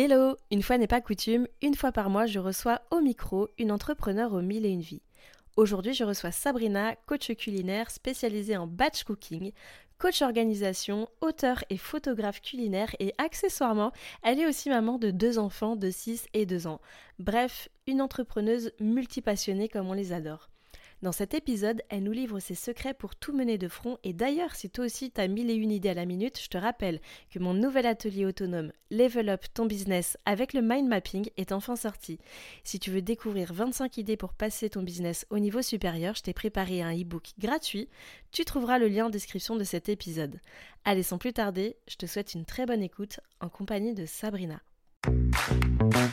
Hello Une fois n'est pas coutume, une fois par mois, je reçois au micro une entrepreneur aux mille et une vies. Aujourd'hui, je reçois Sabrina, coach culinaire spécialisée en batch cooking, coach organisation, auteur et photographe culinaire et accessoirement, elle est aussi maman de deux enfants de 6 et 2 ans. Bref, une entrepreneuse multipassionnée comme on les adore. Dans cet épisode, elle nous livre ses secrets pour tout mener de front et d'ailleurs, si toi aussi t'as mille et une idées à la minute, je te rappelle que mon nouvel atelier autonome Level Up ton business avec le mind mapping est enfin sorti. Si tu veux découvrir 25 idées pour passer ton business au niveau supérieur, je t'ai préparé un e-book gratuit. Tu trouveras le lien en description de cet épisode. Allez, sans plus tarder, je te souhaite une très bonne écoute en compagnie de Sabrina.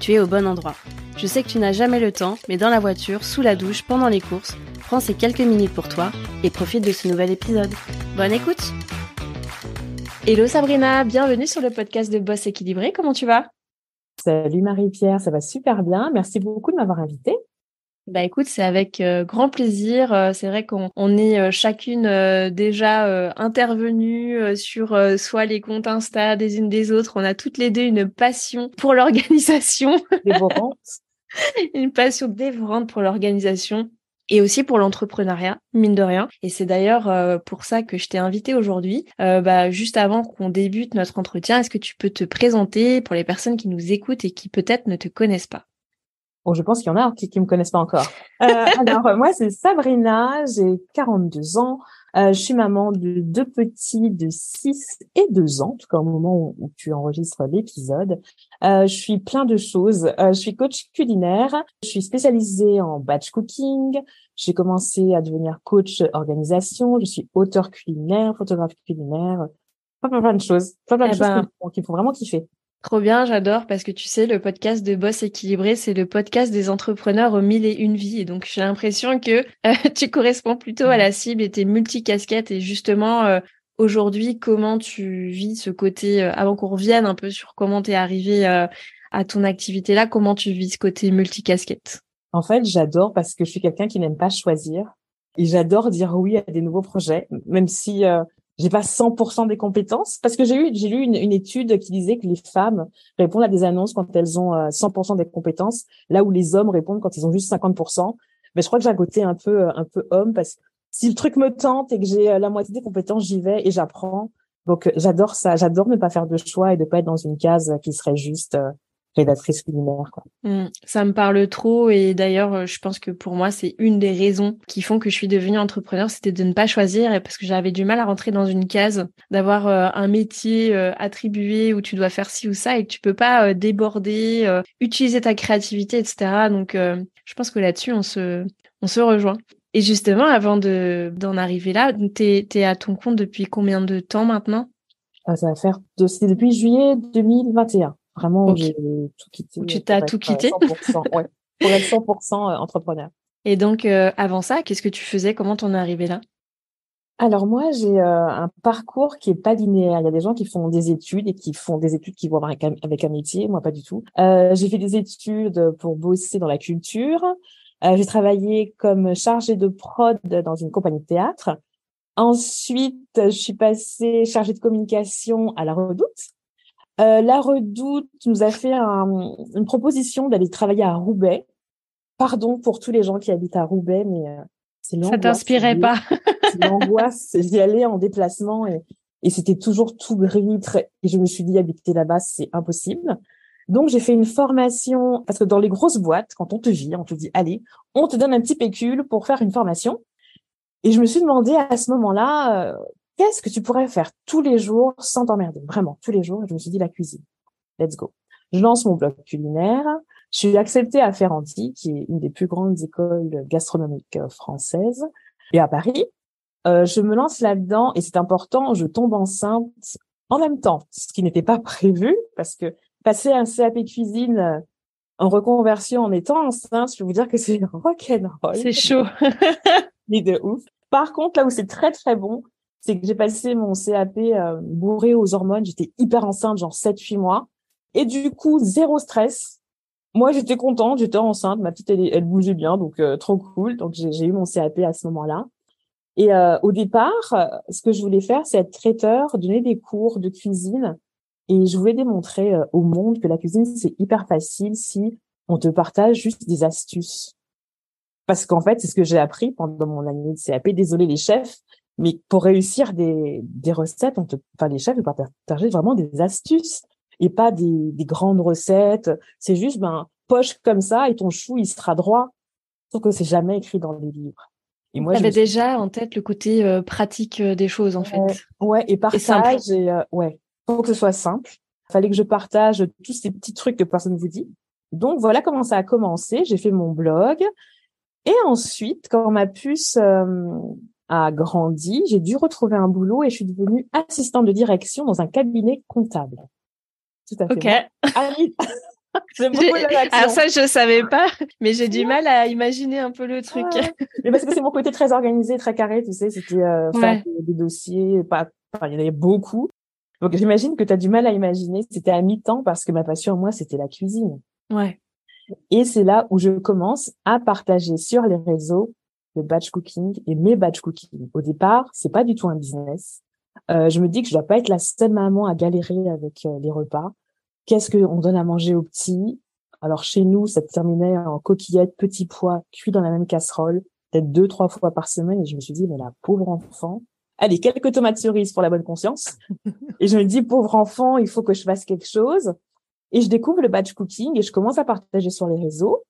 tu es au bon endroit. Je sais que tu n'as jamais le temps, mais dans la voiture, sous la douche, pendant les courses, prends ces quelques minutes pour toi et profite de ce nouvel épisode. Bonne écoute Hello Sabrina, bienvenue sur le podcast de Boss Équilibré, comment tu vas? Salut Marie-Pierre, ça va super bien, merci beaucoup de m'avoir invitée. Bah écoute, c'est avec euh, grand plaisir. Euh, c'est vrai qu'on on est euh, chacune déjà intervenue sur soit les comptes Insta des unes des autres. On a toutes les deux une passion pour l'organisation. Dévorante. une passion dévorante pour l'organisation et aussi pour l'entrepreneuriat, mine de rien. Et c'est d'ailleurs pour ça que je t'ai invité aujourd'hui. bah, juste avant qu'on débute notre entretien, est-ce que tu peux te présenter pour les personnes qui nous écoutent et qui peut-être ne te connaissent pas? Bon, je pense qu'il y en a qui ne me connaissent pas encore. Euh, alors, moi, c'est Sabrina, j'ai 42 ans. Euh, je suis maman de deux petits de 6 et 2 ans, en tout cas au moment où, tu enregistres l'épisode. Euh, je suis plein de choses. Euh, je suis coach culinaire. Je suis spécialisée en batch cooking. J'ai commencé à devenir coach organisation. Je suis auteur culinaire, photographe culinaire. Plein, plein, de choses. Plein, plein de eh choses ben, qui, me font vraiment kiffer. Trop bien, j'adore parce que tu sais, le podcast de Boss équilibré, c'est le podcast des entrepreneurs aux mille et une vies. Et donc, j'ai l'impression que euh, tu corresponds plutôt à la cible et tes multicasquettes. Et justement, euh, aujourd'hui, comment tu vis ce côté, euh, avant qu'on revienne un peu sur comment tu es arrivé à ton activité là, comment tu vis ce côté multicasquette? En fait, j'adore parce que je suis quelqu'un qui n'aime pas choisir. Et j'adore dire oui à des nouveaux projets, même si j'ai pas 100% des compétences parce que j'ai eu j'ai lu une, une, étude qui disait que les femmes répondent à des annonces quand elles ont 100% euh, des compétences là où les hommes répondent quand ils ont juste 50%. Mais je crois que j'ai un côté un peu un peu homme parce que si le truc me tente et que j'ai euh, la moitié des compétences, j'y vais et j'apprends. Donc euh, j'adore ça, j'adore ne pas faire de choix et de pas être dans une case qui serait juste rédactrice culinaire. Quoi. Mmh, ça me parle trop et d'ailleurs, euh, je pense que pour moi, c'est une des raisons qui font que je suis devenue entrepreneur, c'était de ne pas choisir et parce que j'avais du mal à rentrer dans une case, d'avoir euh, un métier euh, attribué où tu dois faire ci ou ça et que tu peux pas déborder, utiliser ta créativité, etc. Donc, je pense que là-dessus, on se, on se rejoint. Et justement, avant de d'en arriver là, t'es es à ton compte depuis combien de temps maintenant? Ah, Ça va faire depuis juillet 2021. Vraiment, j'ai tout quitté. Tu t'as tout quitté? 100%, ouais, Pour être 100% euh, entrepreneur. Et donc, euh, avant ça, qu'est-ce que tu faisais? Comment t'en es arrivé là? Alors moi, j'ai euh, un parcours qui est pas linéaire. Il y a des gens qui font des études et qui font des études qui vont avec un, avec un métier. Moi, pas du tout. j'ai fait des études pour bosser dans la culture. j'ai travaillé comme chargée de prod dans une compagnie de théâtre. Ensuite, je suis passée chargée de communication à la Redoute. Euh, la Redoute nous a fait une proposition d'aller travailler à Roubaix. Pardon pour tous les gens qui habitent à Roubaix, mais euh, c'est l'angoisse. Ça t'inspirait pas L'angoisse, j'y allais en déplacement et, c'était toujours tout gris. Et je me suis dit, habiter là-bas, c'est impossible. Donc, j'ai fait une formation, parce que dans les grosses boîtes, quand on te vit, on te dit, allez, on te donne un petit pécule pour faire une formation. Et je me suis demandé à ce moment-là, euh, qu'est-ce que tu pourrais faire tous les jours sans t'emmerder? Vraiment, tous les jours. je me suis dit, la cuisine. Let's go. Je lance mon blog culinaire. Je suis acceptée à Ferranti, qui est une des plus grandes écoles gastronomiques euh, françaises, et à Paris. Euh, je me lance là-dedans et c'est important, je tombe enceinte en même temps, ce qui n'était pas prévu parce que passer un CAP cuisine, en reconversion en étant enceinte, je peux vous dire que c'est rock'n'roll. C'est chaud. Mais de ouf. Par contre, là où c'est très très bon, c'est que j'ai passé mon CAP euh, bourré aux hormones. J'étais hyper enceinte, genre 7-8 mois. Et du coup, zéro stress. Moi, j'étais contente, j'étais enceinte. Ma petite, elle, elle bougeait bien, donc euh, trop cool. Donc, j'ai eu mon CAP à ce moment-là. Et euh, au départ, ce que je voulais faire, c'est être traiteur, donner des cours de cuisine. Et je voulais démontrer au monde que la cuisine, c'est hyper facile si on te partage juste des astuces. Parce qu'en fait, c'est ce que j'ai appris pendant mon année de CAP. Désolé les chefs, mais pour réussir des, des recettes, on te, enfin, les chefs, ils partager vraiment des astuces et pas des, des grandes recettes. C'est juste, ben, poche comme ça et ton chou, il sera droit. Sauf que c'est jamais écrit dans les livres. Et moi, j'avais déjà en tête le côté euh, pratique euh, des choses, en fait. Ouais, et partage, et, euh, ouais, faut que ce soit simple. Fallait que je partage tous ces petits trucs que personne ne vous dit. Donc voilà comment ça a commencé. J'ai fait mon blog. Et ensuite, quand ma puce euh, a grandi, j'ai dû retrouver un boulot et je suis devenue assistante de direction dans un cabinet comptable. Tout à fait. Ok. Ah alors ça, je savais pas, mais j'ai du mal à imaginer un peu le truc. Mais parce que c'est mon côté très organisé, très carré, tu sais, c'était euh, faire des dossiers, pas, enfin, il y en avait beaucoup. Donc j'imagine que tu as du mal à imaginer. C'était à mi-temps parce que ma passion, moi, c'était la cuisine. Ouais. Et c'est là où je commence à partager sur les réseaux le batch cooking et mes batch cooking. Au départ, c'est pas du tout un business. Euh, je me dis que je dois pas être la seule maman à galérer avec euh, les repas. Qu'est-ce qu'on donne à manger aux petits? Alors chez nous, ça terminait en coquillettes, petits pois, cuits dans la même casserole, peut-être deux, trois fois par semaine. Et je me suis dit, mais la pauvre enfant. Allez, quelques tomates cerises pour la bonne conscience. et je me dis, pauvre enfant, il faut que je fasse quelque chose. Et je découvre le batch cooking et je commence à partager sur les réseaux.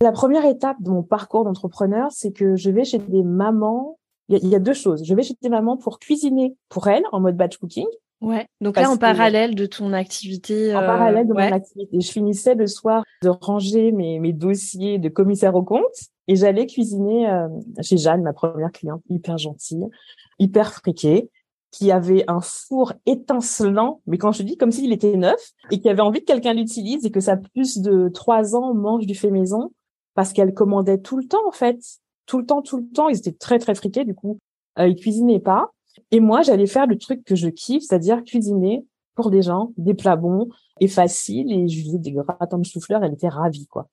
La première étape de mon parcours d'entrepreneur, c'est que je vais chez des mamans. Il y, a, deux choses. Je vais chez des mamans pour cuisiner pour elles en mode batch cooking. Ouais. Donc là, en parallèle de ton activité. En parallèle de mon activité. Je finissais le soir de ranger mes, mes dossiers de commissaire au compte et j'allais cuisiner euh, chez Jeanne, ma première cliente, hyper gentille, hyper friquée qui avait un four étincelant, mais quand je dis comme s'il était neuf, et qui avait envie que quelqu'un l'utilise et que sa plus de trois ans mange du fait maison, parce qu'elle commandait tout le temps, en fait. Tout le temps, tout le temps. Ils étaient très, très friqués, du coup. Euh, ils cuisinaient pas. Et moi, j'allais faire le truc que je kiffe, c'est-à-dire cuisiner pour des gens, des plats bons et faciles. Et je faisais des gratins de chou-fleur. Elle était ravie, quoi.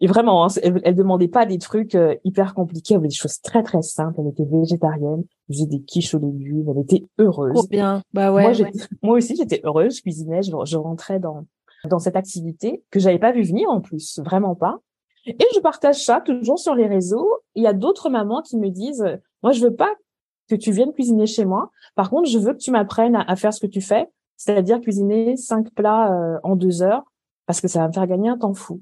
Et vraiment, hein, elle, elle, demandait pas des trucs euh, hyper compliqués, elle voulait des choses très très simples. Elle était végétarienne, elle faisait des quiches aux légumes, elle était heureuse. Trop bien, bah ouais. Moi, moi aussi, j'étais heureuse, je cuisinais, je, je, rentrais dans dans cette activité que j'avais pas vu venir en plus, vraiment pas. Et je partage ça toujours sur les réseaux. Il y a d'autres mamans qui me disent, moi, je veux pas que tu viennes cuisiner chez moi. Par contre, je veux que tu m'apprennes à, faire ce que tu fais, c'est-à-dire cuisiner cinq plats euh, en deux heures, parce que ça va me faire gagner un temps fou.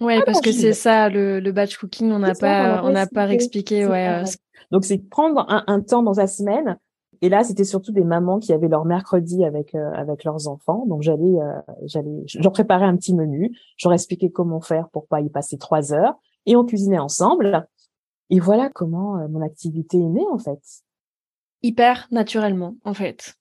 Ouais, ah, parce que c'est ça le, le batch cooking, on n'a pas, on n'a pas expliqué. Ouais. Euh, Donc c'est prendre un, un, temps dans la semaine. Et là, c'était surtout des mamans qui avaient leur mercredi avec euh, avec leurs enfants. Donc j'allais, euh, j'allais, je leur préparais un petit menu. Leur expliquais comment faire pour pas y passer trois heures. Et on cuisinait ensemble. Et voilà comment mon activité est née en fait. Hyper naturellement, en fait.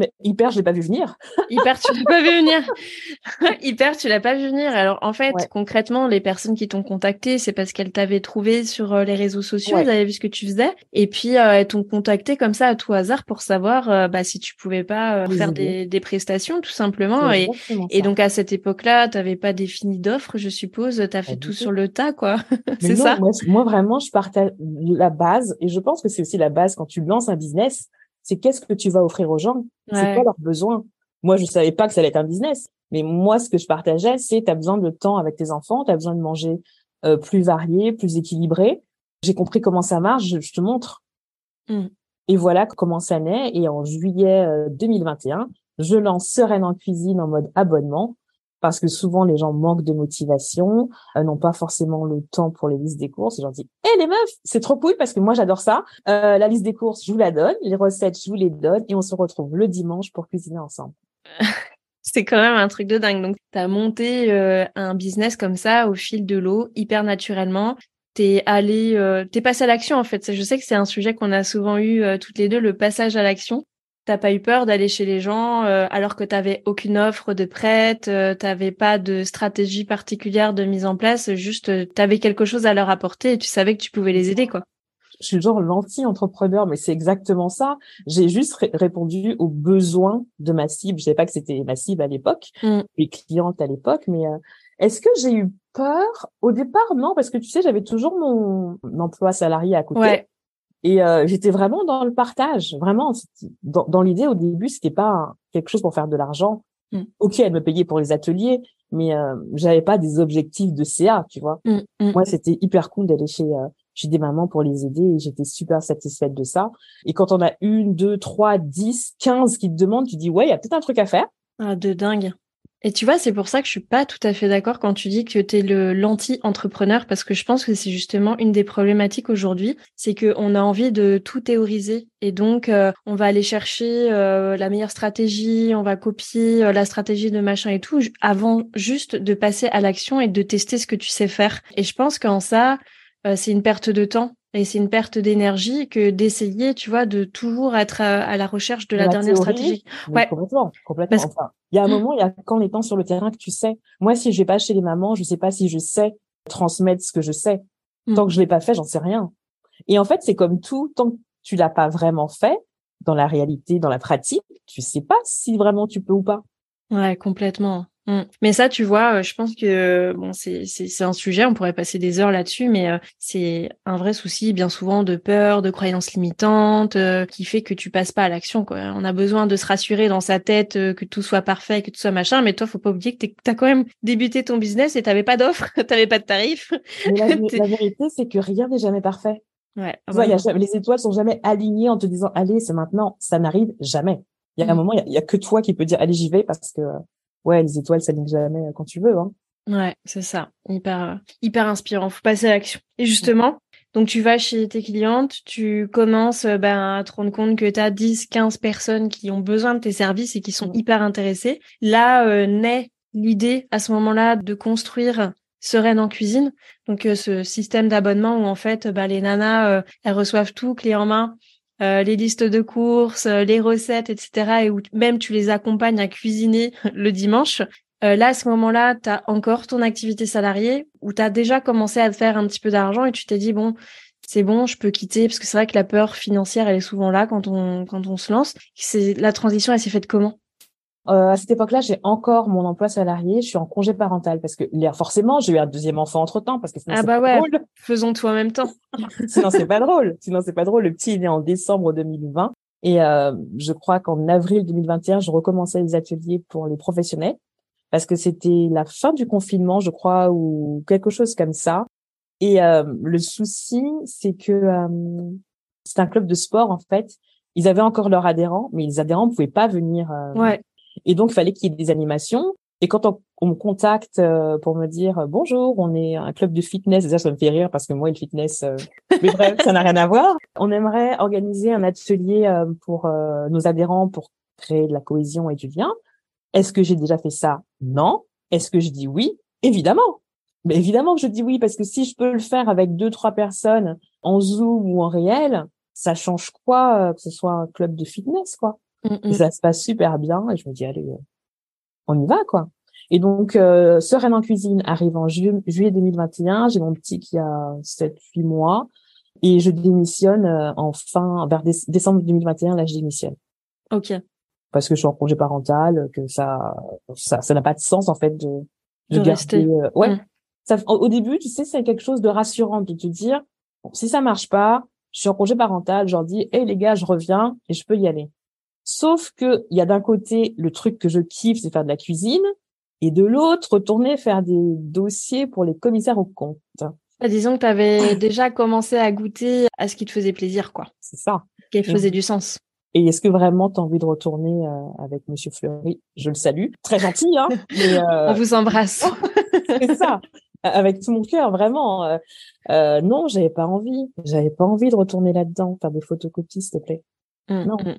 Mais hyper, je l'ai pas vu venir. hyper, tu l'as pas vu venir. hyper, tu l'as pas vu venir. Alors en fait, concrètement, les personnes qui t'ont contacté, c'est parce qu'elles t'avaient trouvé sur euh, les réseaux sociaux, elles avaient vu ce que tu faisais, et puis euh, elles t'ont contacté comme ça à tout hasard pour savoir euh, bah, si tu pouvais pas faire des, des, prestations tout simplement. Et, et, donc à cette époque-là, tu n'avais pas défini d'offre, je suppose. Tu as fait tout sur le tas, quoi. c'est ça? Moi, moi, vraiment, je partage la base, et je pense que c'est aussi la base quand tu lances un business c'est qu'est-ce que tu vas offrir aux gens? C'est quoi leurs besoins? Moi, je savais pas que ça allait être un business, mais moi, ce que je partageais, c'est tu as besoin de temps avec tes enfants, tu as besoin de manger euh, plus varié, plus équilibré. J'ai compris comment ça marche, je, te montre. Mmh. Et voilà comment ça naît. Et en juillet 2021, euh, je lance Sereine en cuisine en mode abonnement parce que souvent les gens manquent de motivation, euh, n'ont pas forcément le temps pour les listes des courses. Et je leur dis, hé les meufs, c'est trop cool parce que moi j'adore ça. Euh, la liste des courses, je vous la donne, les recettes, je vous les donne et on se retrouve le dimanche pour cuisiner ensemble. c'est quand même un truc de dingue. Donc, tu as monté euh, un business comme ça au fil de l'eau, hyper naturellement. T'es allé, euh, t'es passé à l'action en fait. Je sais que c'est un sujet qu'on a souvent eu toutes les deux, le passage à l'action T'as pas eu peur d'aller chez les gens euh, alors que t'avais aucune offre de prête, euh, t'avais pas de stratégie particulière de mise en place, juste euh, t'avais quelque chose à leur apporter et tu savais que tu pouvais les aider, quoi. Je suis genre l'anti-entrepreneur, mais c'est exactement ça. J'ai juste répondu aux besoins de ma cible. Je savais pas que c'était ma cible à l'époque, mmh. les clientes à l'époque, mais est-ce que j'ai eu peur? Au départ, non, parce que tu sais, j'avais toujours mon emploi salarié à côté. Ouais. Et euh, j'étais vraiment dans le partage, vraiment. Dans, dans l'idée, au début, c'était pas quelque chose pour faire de l'argent. Mm. Ok, elle me payait pour les ateliers, mais euh, j'avais pas des objectifs de CA, tu vois. Mm, mm. Moi, c'était hyper cool d'aller chez euh, chez des mamans pour les aider et j'étais super satisfaite de ça. Et quand on a une, deux, trois, dix, quinze qui te demandent, tu dis ouais, il y a peut-être un truc à faire. Ah, de dingue. Et tu vois, c'est pour ça que je suis pas tout à fait d'accord quand tu dis que tu es le l'anti-entrepreneur parce que je pense que c'est justement une des problématiques aujourd'hui, c'est que on a envie de tout théoriser et donc euh, on va aller chercher euh, la meilleure stratégie, on va copier euh, la stratégie de machin et tout avant juste de passer à l'action et de tester ce que tu sais faire. Et je pense qu'en ça, c'est une perte de temps et c'est une perte d'énergie que d'essayer, tu vois, de toujours être à, la recherche de la, dernière stratégie. Ouais. Complètement, complètement. Enfin, il y a un mmh. moment, il y a qu'en étant sur le terrain que tu sais. Moi, si je vais pas chez les mamans, je sais pas si je sais transmettre ce que je sais. Mmh. Tant que je l'ai pas fait, j'en sais rien. Et en fait, c'est comme tout, tant que tu l'as pas vraiment fait, dans la réalité, dans la pratique, tu sais pas si vraiment tu peux ou pas. Ouais, complètement. Mm. Mais ça, tu vois, euh, je pense que bon, c'est c'est un sujet, on pourrait passer des heures là-dessus, mais euh, c'est un vrai souci bien souvent de peur, de croyances limitantes, euh, qui fait que tu passes pas à l'action. On a besoin de se rassurer dans sa tête que tout soit parfait, que tout soit machin, mais toi, faut pas oublier que tu as quand même débuté ton business et t'avais pas d'offre, t'avais pas de tarif. la, vérité, c'est que rien n'est jamais parfait. Ouais. les étoiles sont jamais alignées en te disant allez, c'est maintenant. Ça n'arrive jamais. Il y a un mm. moment, il y, a que toi qui peux dire allez, j'y vais parce que ouais, les étoiles s'alignent jamais quand tu veux. Hein. Ouais, c'est ça. Hyper, hyper inspirant. Faut passer à l'action. Et justement, donc tu vas chez tes clientes, tu commences ben, à te rendre compte que tu as 10, 15 personnes qui ont besoin de tes services et qui sont hyper intéressées. Là euh, naît l'idée à ce moment-là de construire Sereine en cuisine. Donc euh, ce système d'abonnement où en fait bah, les nanas euh, elles reçoivent tout clé en main euh, les listes de courses, euh, les recettes, etc. Et où même tu les accompagnes à cuisiner le dimanche. Euh, là, à ce moment-là, tu as encore ton activité salariée ou tu as déjà commencé à faire un petit peu d'argent et tu t'es dit, bon, c'est bon, je peux quitter parce que c'est vrai que la peur financière, elle est souvent là quand on, quand on se lance. C'est La transition, elle s'est faite comment? Euh, à cette époque-là, j'ai encore mon emploi salarié. Je suis en congé parental parce que forcément, j'ai eu un deuxième enfant entre temps parce que sinon ah bah ouais, drôle. faisons tout en même temps. sinon c'est pas drôle. Sinon c'est pas drôle. Le petit il est en décembre 2020 et euh, je crois qu'en avril 2021, je recommençais les ateliers pour les professionnels parce que c'était la fin du confinement, je crois, ou quelque chose comme ça. Et euh, le souci, c'est que euh, c'est un club de sport en fait. Ils avaient encore leurs adhérents, mais les adhérents ne pouvaient pas venir euh, ouais. Et donc, il fallait qu'il y ait des animations. Et quand on, me contacte euh, pour me dire euh, bonjour, on est un club de fitness, déjà ça me fait rire parce que moi le fitness, euh, mais bref, ça n'a rien à voir. On aimerait organiser un atelier pour nos adhérents pour créer de la cohésion et du lien. Est-ce que j'ai déjà fait ça? Non. Est-ce que je dis oui? Évidemment. Mais évidemment que je dis oui parce que si je peux le faire avec deux trois personnes en Zoom ou en réel, ça change quoi que ce soit un club de fitness quoi? Mmh, mmh. ça se passe super bien et je me dis allez, euh, on y va quoi. Et donc euh, Sereine en cuisine arrive en juillet 2021. J'ai mon petit qui a 7-8 mois et je démissionne euh, en fin vers décembre 2021. Là, je démissionne. Ok. Parce que je suis en congé parental, que ça ça ça n'a pas de sens en fait de de, garder. Euh, ouais. Mmh. Ça, au, début, tu sais, c'est quelque chose de rassurant de te dire bon, si ça marche pas, je suis en congé parental, je leur dis hé les gars, je reviens et je peux y aller. Sauf que il y a d'un côté le truc que je kiffe, c'est faire de la cuisine, et de l'autre retourner faire des dossiers pour les commissaires aux comptes. Bah, disons que tu avais déjà commencé à goûter à ce qui te faisait plaisir, quoi. C'est ça. Qui faisait du sens. Et est-ce que vraiment tu as envie de retourner euh, avec Monsieur Fleury? Je le salue, très gentil, hein. Mais, euh... On vous embrasse. c'est ça, avec tout mon cœur, vraiment. Euh, euh, non, j'avais pas envie. J'avais pas envie de retourner là-dedans, faire des photocopies, s'il te plaît. Mmh, non. Mmh.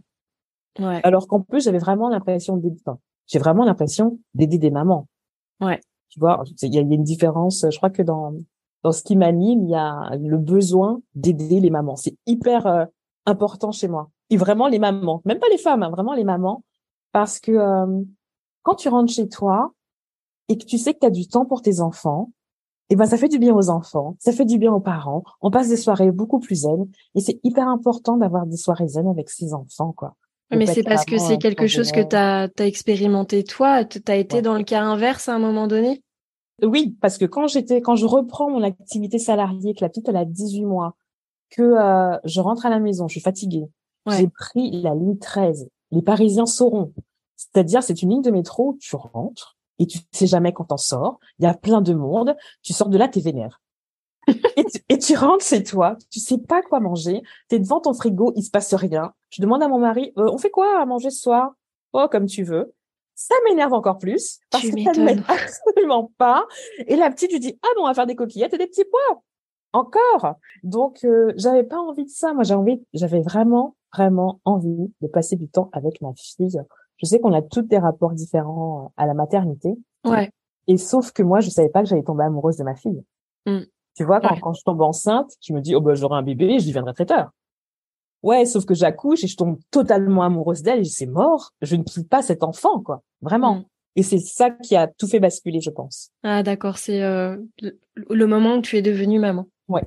Ouais. Alors qu'en plus, j'avais vraiment l'impression d'aider, enfin, j'ai vraiment l'impression d'aider des mamans. Ouais. Tu vois, il y a, une différence. Je crois que dans dans ce qui m'anime, il y a le besoin d'aider les mamans. C'est hyper euh, important chez moi. et vraiment les mamans, même pas les femmes, hein, vraiment les mamans, parce que euh, quand tu rentres chez toi et que tu sais que tu as du temps pour tes enfants, et eh ben ça fait du bien aux enfants, ça fait du bien aux parents. On passe des soirées beaucoup plus zen et c'est hyper important d'avoir des soirées zen avec ses enfants quoi. Mais c'est parce que c'est quelque chose que tu as, expérimenté toi, tu as été dans le cas inverse à un moment donné? Oui, parce que quand j'étais quand je reprends mon activité salariée que la petite elle a 18 mois, que euh, je rentre à la maison, je suis fatiguée. J'ai pris la ligne 13. Les Parisiens sauront. C'est-à-dire c'est une ligne de métro, tu rentres, et tu sais jamais quand t'en sors. Il y a plein de monde. Tu sors de là, t'es vénère. Et, tu, rentres chez toi, tu sais pas quoi manger, t'es devant ton frigo, il se passe rien. Je demande à mon mari, euh, on fait quoi à manger ce soir? Oh, comme tu veux. Ça m'énerve encore plus parce que ça ne m'aide absolument pas. Et la petite, lui dit, ah bon, on va faire des coquillettes et des petits pois. Encore. Donc, euh, j'avais pas envie de ça. Moi, j'avais envie, j'avais vraiment, vraiment envie de passer du temps avec ma fille je sais qu'on a toutes des rapports différents euh, à la maternité. Ouais. Et sauf que moi, je savais pas que j'allais tomber amoureuse de ma fille. Mm. Tu vois, quand, quand je tombe enceinte, je me dis, oh ben, j'aurai un bébé, je deviendrai traiteur. Ouais, sauf que j'accouche et je tombe totalement amoureuse d'elle et c'est mort. Je ne quitte pas cet enfant, quoi. Vraiment. Mm. Et c'est ça qui a tout fait basculer, je pense. Ah, d'accord. C'est euh, le moment où tu es devenue maman. Ouais.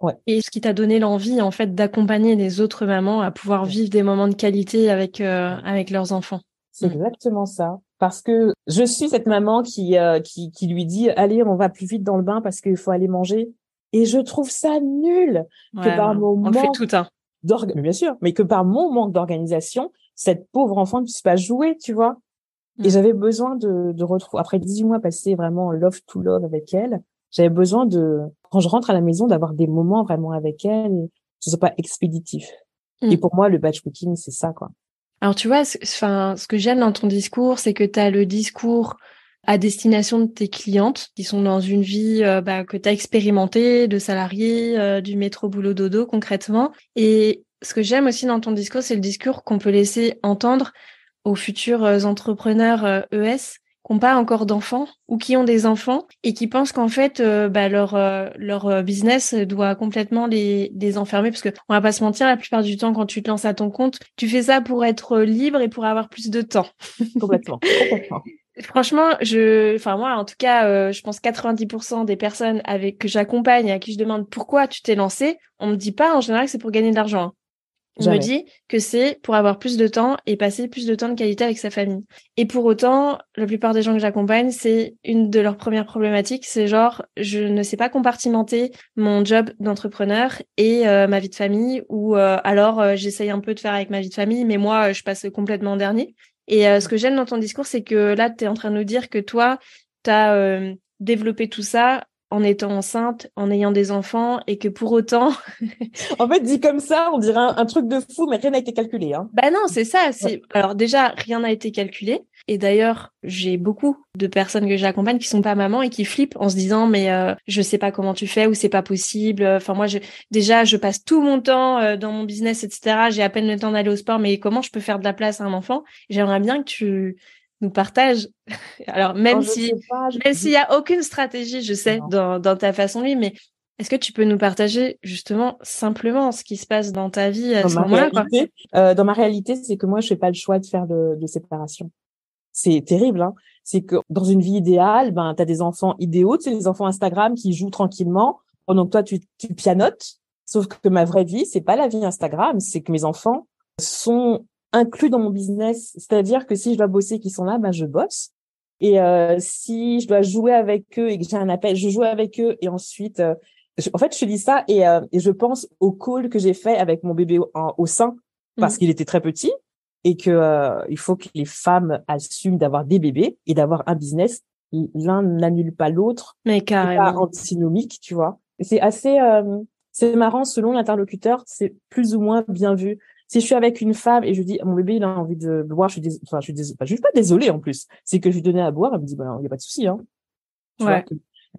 Ouais. Et ce qui t'a donné l'envie, en fait, d'accompagner les autres mamans à pouvoir vivre des moments de qualité avec euh, avec leurs enfants. C'est mm. exactement ça. Parce que je suis cette maman qui, euh, qui qui lui dit allez on va plus vite dans le bain parce qu'il faut aller manger. Et je trouve ça nul que par mon on fait tout hein. bien sûr, mais que par mon manque d'organisation, cette pauvre enfant ne puisse pas jouer, tu vois. Et mm. j'avais besoin de, de retrouver après 18 mois passés vraiment love to love avec elle. J'avais besoin de quand je rentre à la maison, d'avoir des moments vraiment avec elle, que ce soit pas expéditif. Et mm. pour moi, le batch cooking, c'est ça, quoi. Alors, tu vois, enfin, ce que j'aime dans ton discours, c'est que tu as le discours à destination de tes clientes qui sont dans une vie euh, bah, que tu as expérimentée, de salarié, euh, du métro boulot dodo concrètement. Et ce que j'aime aussi dans ton discours, c'est le discours qu'on peut laisser entendre aux futurs euh, entrepreneurs ES qui n'ont pas encore d'enfants ou qui ont des enfants et qui pensent qu'en fait euh, bah, leur euh, leur euh, business doit complètement les les enfermer. Parce que on va pas se mentir la plupart du temps quand tu te lances à ton compte tu fais ça pour être libre et pour avoir plus de temps. Complètement. Complètement. Franchement, je, enfin moi, en tout cas, je pense 90% des personnes avec que j'accompagne et à qui je demande pourquoi tu t'es lancé, on me dit pas en général que c'est pour gagner de l'argent. On me dit que c'est pour avoir plus de temps et passer plus de temps de qualité avec sa famille. Et pour autant, la plupart des gens que j'accompagne, c'est une de leurs premières problématiques, c'est genre je ne sais pas compartimenter mon job d'entrepreneur et euh, ma vie de famille ou euh, alors euh, j'essaye un peu de faire avec ma vie de famille mais moi je passe complètement en dernier. Et ce que j'aime dans ton discours, c'est que là tu es en train de nous dire que toi tu as développé tout ça en étant enceinte, en ayant des enfants, et que pour autant. en fait, dit comme ça, on dirait un, truc de fou, mais rien n'a été calculé. Hein. Bah non, c'est ça. C'est alors déjà rien n'a été calculé. Et d'ailleurs, j'ai beaucoup de personnes que j'accompagne qui sont pas mamans et qui flippent en se disant mais euh, je sais pas comment tu fais ou c'est pas possible. Enfin moi, je, déjà je passe tout mon temps euh, dans mon business, etc. J'ai à peine le temps d'aller au sport, mais comment je peux faire de la place à un enfant? J'aimerais bien que tu nous partage. Alors même si même s'il y a aucune stratégie, je sais dans, dans ta façon de vivre, mais est-ce que tu peux nous partager justement simplement ce qui se passe dans ta vie à ce moment-là euh, Dans ma réalité, c'est que moi, je fais pas le choix de faire de, de séparation. C'est terrible, hein C'est que dans une vie idéale, ben, tu as des enfants idéaux, tu sais, des enfants Instagram qui jouent tranquillement pendant que toi, tu, tu pianotes. Sauf que ma vraie vie, c'est pas la vie Instagram, c'est que mes enfants sont inclus dans mon business. C'est-à-dire que si je dois bosser, qu'ils sont là, ben je bosse. Et euh, si je dois jouer avec eux et que j'ai un appel, je joue avec eux et ensuite, euh, en fait, je dis ça et, euh, et je pense au call que j'ai fait avec mon bébé au, sein parce mmh. qu'il était très petit et que il faut que les femmes assument d'avoir des bébés et d'avoir un business. L'un n'annule pas l'autre. Mais carrément. Pas antinomique, tu vois. C'est assez, c'est marrant selon l'interlocuteur, c'est plus ou moins bien vu. Si je suis avec une femme et je dis mon bébé il a envie de boire, je suis enfin je suis je suis pas désolée en plus. C'est que je lui donnais à boire, elle me dit bah il y a pas de souci hein. ouais.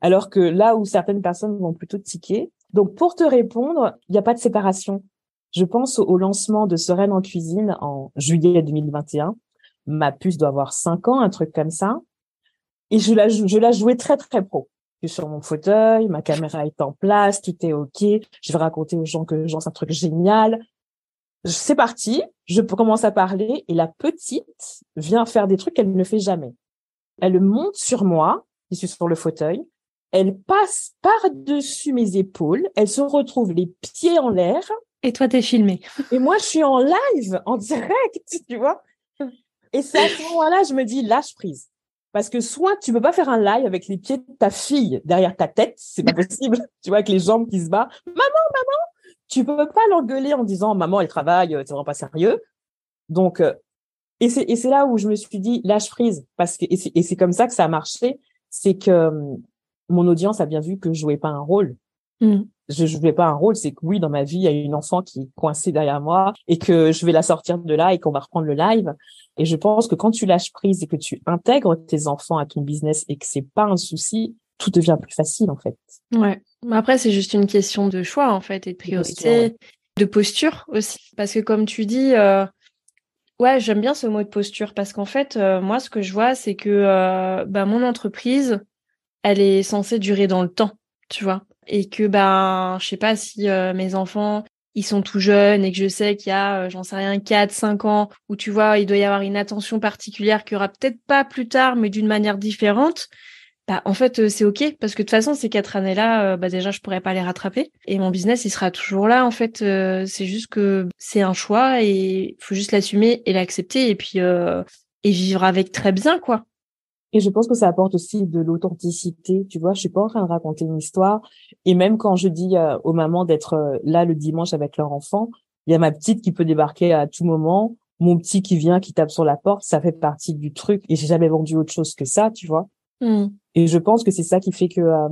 Alors que là où certaines personnes vont plutôt tiquer. Donc pour te répondre, il n'y a pas de séparation. Je pense au, lancement de Sereine en cuisine en juillet 2021. Ma puce doit avoir cinq ans, un truc comme ça. Et je la, je la jouais très, très pro. Je suis sur mon fauteuil, ma caméra est en place, tout est OK. Je vais raconter aux gens que j'en un truc génial c'est parti, je commence à parler et la petite vient faire des trucs qu'elle ne fait jamais. Elle monte sur moi, je suis sur le fauteuil, elle passe par-dessus mes épaules, elle se retrouve les pieds en l'air. Et toi, t'es filmé. Et moi, je suis en live, en direct, tu vois. Et c'est à ce moment-là, je me dis, lâche prise. Parce que soit tu peux pas faire un live avec les pieds de ta fille derrière ta tête, c'est pas possible. tu vois, avec les jambes qui se battent. Maman, maman, tu peux pas l'engueuler en disant maman elle travaille, c'est vraiment pas sérieux. Donc euh, et c'est et c'est là où je me suis dit lâche prise parce que et c'est comme ça que ça a marché, c'est que euh, mon audience a bien vu que je jouais pas un rôle. Mm. Je jouais pas un rôle, c'est que oui dans ma vie il y a une enfant qui est coincée derrière moi et que je vais la sortir de là et qu'on va reprendre le live. Et je pense que quand tu lâches prise et que tu intègres tes enfants à ton business et que c'est pas un souci, tout devient plus facile en fait. Ouais. Après, c'est juste une question de choix, en fait, et de priorité, de posture aussi. Parce que comme tu dis, euh, ouais, j'aime bien ce mot de posture, parce qu'en fait, euh, moi, ce que je vois, c'est que euh, bah, mon entreprise, elle est censée durer dans le temps, tu vois. Et que, ben, je sais pas si mes enfants, ils sont tout jeunes et que je sais qu'il y a, j'en sais rien, 4, 5 ans, où tu vois, il doit y avoir une attention particulière qu'il y aura peut-être pas plus tard, mais d'une manière différente bah, en fait, euh, c'est OK parce que de toute façon, ces quatre années-là, euh, bah, déjà, je pourrais pas les rattraper. Et mon business, il sera toujours là. En fait, euh, c'est juste que c'est un choix et il faut juste l'assumer et l'accepter et puis et vivre avec très bien, quoi. Et je pense que ça apporte aussi de l'authenticité. Tu vois, je suis pas en train de raconter une histoire. Et même quand je dis aux mamans d'être là le dimanche avec leur enfant, il y a ma petite qui peut débarquer à tout moment, mon petit qui vient, qui tape sur la porte. Ça fait partie du truc. Et j'ai jamais vendu autre chose que ça, tu vois. Mmh. Et je pense que c'est ça qui fait que, euh,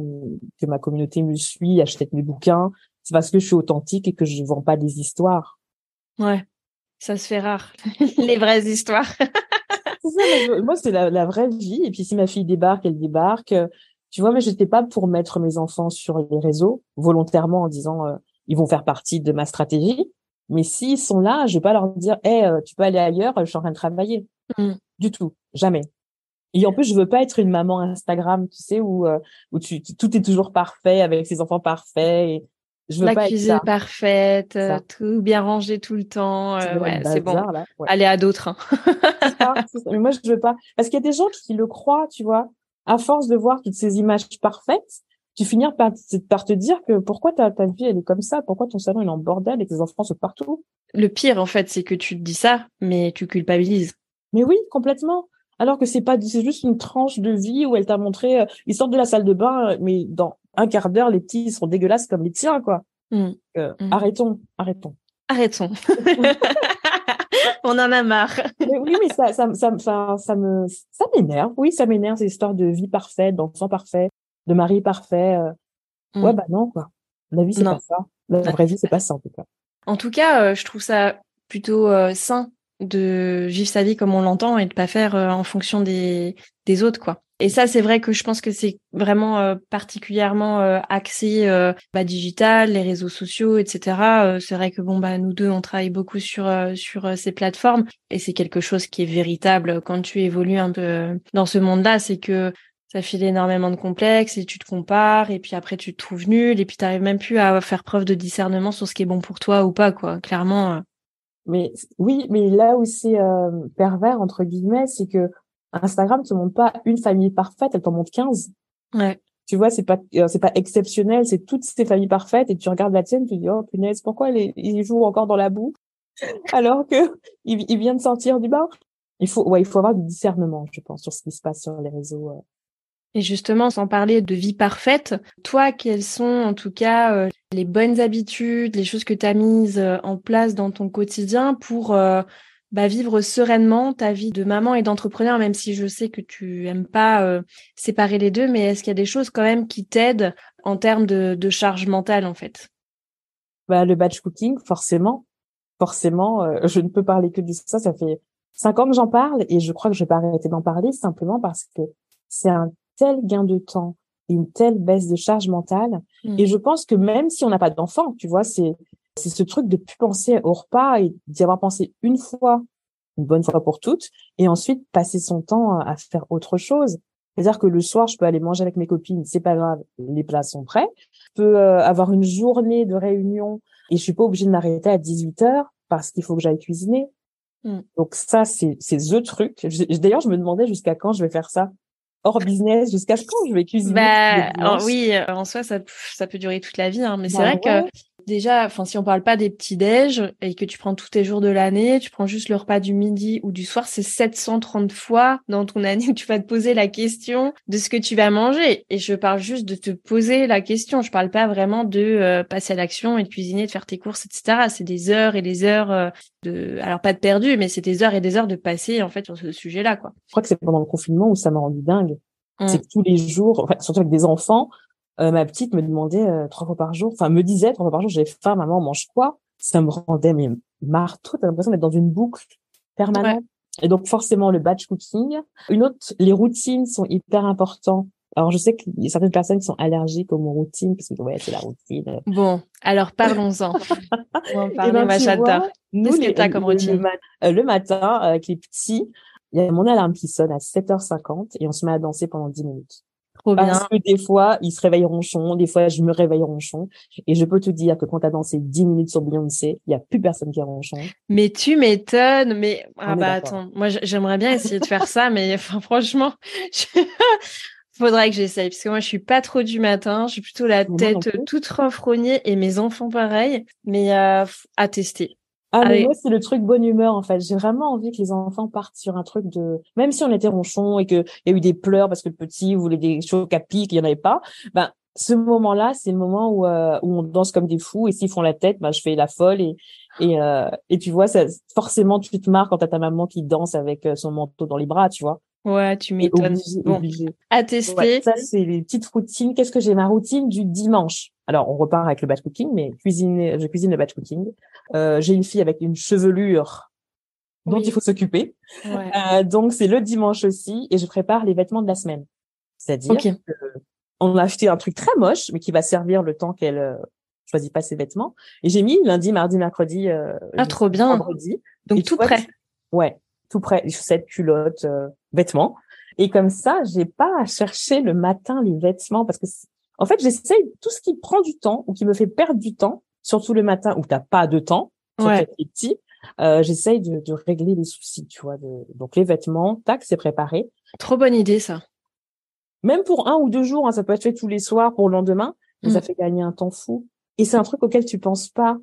que ma communauté me suit, achète mes bouquins. C'est parce que je suis authentique et que je vends pas des histoires. Ouais, ça se fait rare. Les vraies histoires. ça, moi, c'est la, la, vraie vie. Et puis, si ma fille débarque, elle débarque. Tu vois, mais je n'étais pas pour mettre mes enfants sur les réseaux volontairement en disant euh, ils vont faire partie de ma stratégie. Mais s'ils sont là, je vais pas leur dire, hé, euh, tu peux aller ailleurs, je suis en train de travailler. Mmh. Du tout, jamais. Et en plus, je veux pas être une maman Instagram, tu sais, où euh, où tu, tout est toujours parfait avec ses enfants parfaits. Et je veux La pas cuisine parfaite, euh, tout bien rangé tout le temps. Euh, ouais, c'est bon. Allez à d'autres. Hein. Mais moi, je veux pas, parce qu'il y a des gens qui le croient, tu vois. À force de voir toutes ces images parfaites, tu finis par, par te dire que pourquoi ta, ta vie elle est comme ça, pourquoi ton salon est en bordel et tes enfants sont partout? Le pire en fait, c'est que tu te dis ça, mais tu culpabilises. Mais oui, complètement alors que c'est pas c'est juste une tranche de vie où elle t'a montré euh, ils sortent de la salle de bain euh, mais dans un quart d'heure les petits ils seront dégueulasses comme les tiens quoi. Mmh. Euh, mmh. arrêtons arrêtons. Arrêtons. On en a marre. Oui mais ça ça ça, ça, me ça m'énerve. Oui ça m'énerve ces histoires de vie parfaite d'enfant parfait de mari parfait mmh. ouais bah non quoi. La vie c'est pas ça. La vraie vie c'est pas ça en tout cas. En tout cas je trouve ça plutôt sain de vivre sa vie comme on l'entend et de pas faire euh, en fonction des, des autres quoi. Et ça c'est vrai que je pense que c'est vraiment euh, particulièrement euh, axé bah, digital, les réseaux sociaux, etc. c'est vrai que bon bah nous deux on travaille beaucoup sur sur ces plateformes et c'est quelque chose qui est véritable quand tu évolues un peu dans ce monde-là, c'est que ça file énormément de complexes et tu te compares et puis après tu te trouves nul et puis tu n'arrives même plus à faire preuve de discernement sur ce qui est bon pour toi ou pas quoi. Clairement mais oui, mais là où c'est euh, pervers entre guillemets, c'est que Instagram te montre pas une famille parfaite, elle t'en montre 15. Ouais. Tu vois, c'est pas euh, c'est pas exceptionnel, c'est toutes ces familles parfaites et tu regardes la tienne, tu dis oh punaise, pourquoi il joue encore dans la boue? Alors que il, il, vient de sortir du bain. Il faut ouais, il faut avoir du discernement, je pense, sur ce qui se passe sur les réseaux. Euh. Et justement, sans parler de vie parfaite, toi, quelles sont en tout cas euh, les bonnes habitudes, les choses que tu as mises euh, en place dans ton quotidien pour euh, bah, vivre sereinement ta vie de maman et d'entrepreneur, même si je sais que tu aimes pas séparer les deux, mais est-ce qu'il y a des choses quand même qui t'aident en termes de, de, charge mentale en fait? Bah, Le batch cooking, forcément. Forcément, je ne peux parler que de ça. Ça fait cinq ans que j'en parle et je crois que je vais pas arrêter d'en parler simplement parce que c'est un tel gain de temps, une telle baisse de charge mentale. Et mmh. je pense que même si on n'a pas d'enfant, tu vois, c'est c'est ce truc de plus penser au repas et d'y avoir pensé une fois, une bonne fois pour toutes, et ensuite passer son temps à faire autre chose. C'est-à-dire que le soir, je peux aller manger avec mes copines, c'est pas grave, les plats sont prêts. Je peux euh, avoir une journée de réunion et je suis pas obligée de m'arrêter à 18 heures. parce qu'il faut que j'aille cuisiner. Mm. Donc ça, c'est c'est the truc. D'ailleurs, je me demandais jusqu'à quand je vais faire ça hors business, jusqu'à quand je vais cuisiner. Bah, alors oui, en soi, ça, ça peut durer toute la vie, hein, mais c'est Bah vrai ouais. que déjà, enfin, si on parle pas des petits déj et que tu prends tous tes jours de l'année, tu prends juste le repas du midi ou du soir, c'est 730 fois dans ton année où tu vas te poser la question de ce que tu vas manger. Et je parle juste de te poser la question. Je parle pas vraiment de euh, passer à l'action et de cuisiner, de faire tes courses, etc. C'est des heures et des heures euh, de, alors pas de perdu, mais c'est des heures et des heures de passer en fait sur ce sujet-là, quoi. Je crois que c'est pendant le confinement où ça m'a rendu dingue. Mm. C'est que tous les jours, enfin, surtout avec des enfants, euh, ma petite me demandait euh, trois fois par jour, enfin me disait trois fois par jour, j'ai faim, maman, on mange quoi? Ça me rendait mais marteau, t'as l'impression d'être dans une boucle permanente? Et donc forcément le batch cooking. Une autre, les routines sont hyper importantes. Alors je sais qu'il y a certaines personnes qui sont allergiques aux routines parce que ouais c'est la routine. Bon, alors parlons-en. On en Eh parler, ben, vois, nous, Qu'est-ce que les- t'as comme routine? le, mat- euh, le matin, avec les petits, il y a mon alarme qui sonne à 7h50 et on se met à danser pendant 10 minutes. Trop bien. Parce que des fois, ils se réveillent ronchon, des fois, je me réveille ronchon. Et je peux te dire que quand tu as dansé 10 minutes sur Beyoncé, il y a plus personne qui est ronchon. Mais tu m'étonnes, mais ah bah attends, moi j'aimerais bien essayer de faire ça, mais enfin franchement, je- faudrait que j'essaye parce que moi je suis pas trop du matin, suis plutôt la tête toute renfrognée et mes enfants pareil, mais euh, à tester. Ah, mais moi, c'est le truc bonne humeur, en fait. J'ai vraiment envie que les enfants partent sur un truc de, même si on était ronchon et qu'il y a eu des pleurs parce que le petit voulait des chocs à pic, il n'y en avait pas, ben, ce moment-là, c'est le moment où, euh, où on danse comme des fous et s'ils font la tête, ben, je fais la folle et, et, euh, et tu vois, ça, forcément, tu te marres quand t'as ta maman qui danse avec euh, son manteau dans les bras, tu vois. Ouais, tu m'étonnes. obligé, Bon, obligé. à Ouais, tester. ça, c'est les petites routines. Qu'est-ce que j'ai? Ma routine du dimanche Alors, on repart avec le batch cooking, mais cuisiner, je cuisine le batch cooking. Euh, j'ai une fille avec une chevelure dont Oui. il faut s'occuper. Ouais. Euh, donc, c'est le dimanche aussi, et je prépare les vêtements de la semaine. C'est-à-dire, Ok. que on a acheté un truc très moche, mais qui va servir le temps qu'elle euh, choisit pas ses vêtements. Et j'ai mis lundi, mardi, mercredi, euh, Ah, trop bien. vendredi. Donc Et tout vois, prêt. Ouais, tout prêt, les chaussettes, culottes, euh, vêtements. Et comme ça, j'ai pas à chercher le matin les vêtements parce que, en fait, j'essaye tout ce qui prend du temps ou qui me fait perdre du temps, surtout le matin où t'as pas de temps, surtout Ouais. les petits. Euh, j'essaye de, de régler les soucis, tu vois. de- donc les vêtements, tac, c'est préparé. Trop bonne idée ça. Même pour un ou deux jours, hein, ça peut être fait tous les soirs pour le lendemain, mais Mm. ça fait gagner un temps fou. Et c'est un truc auquel tu penses pas.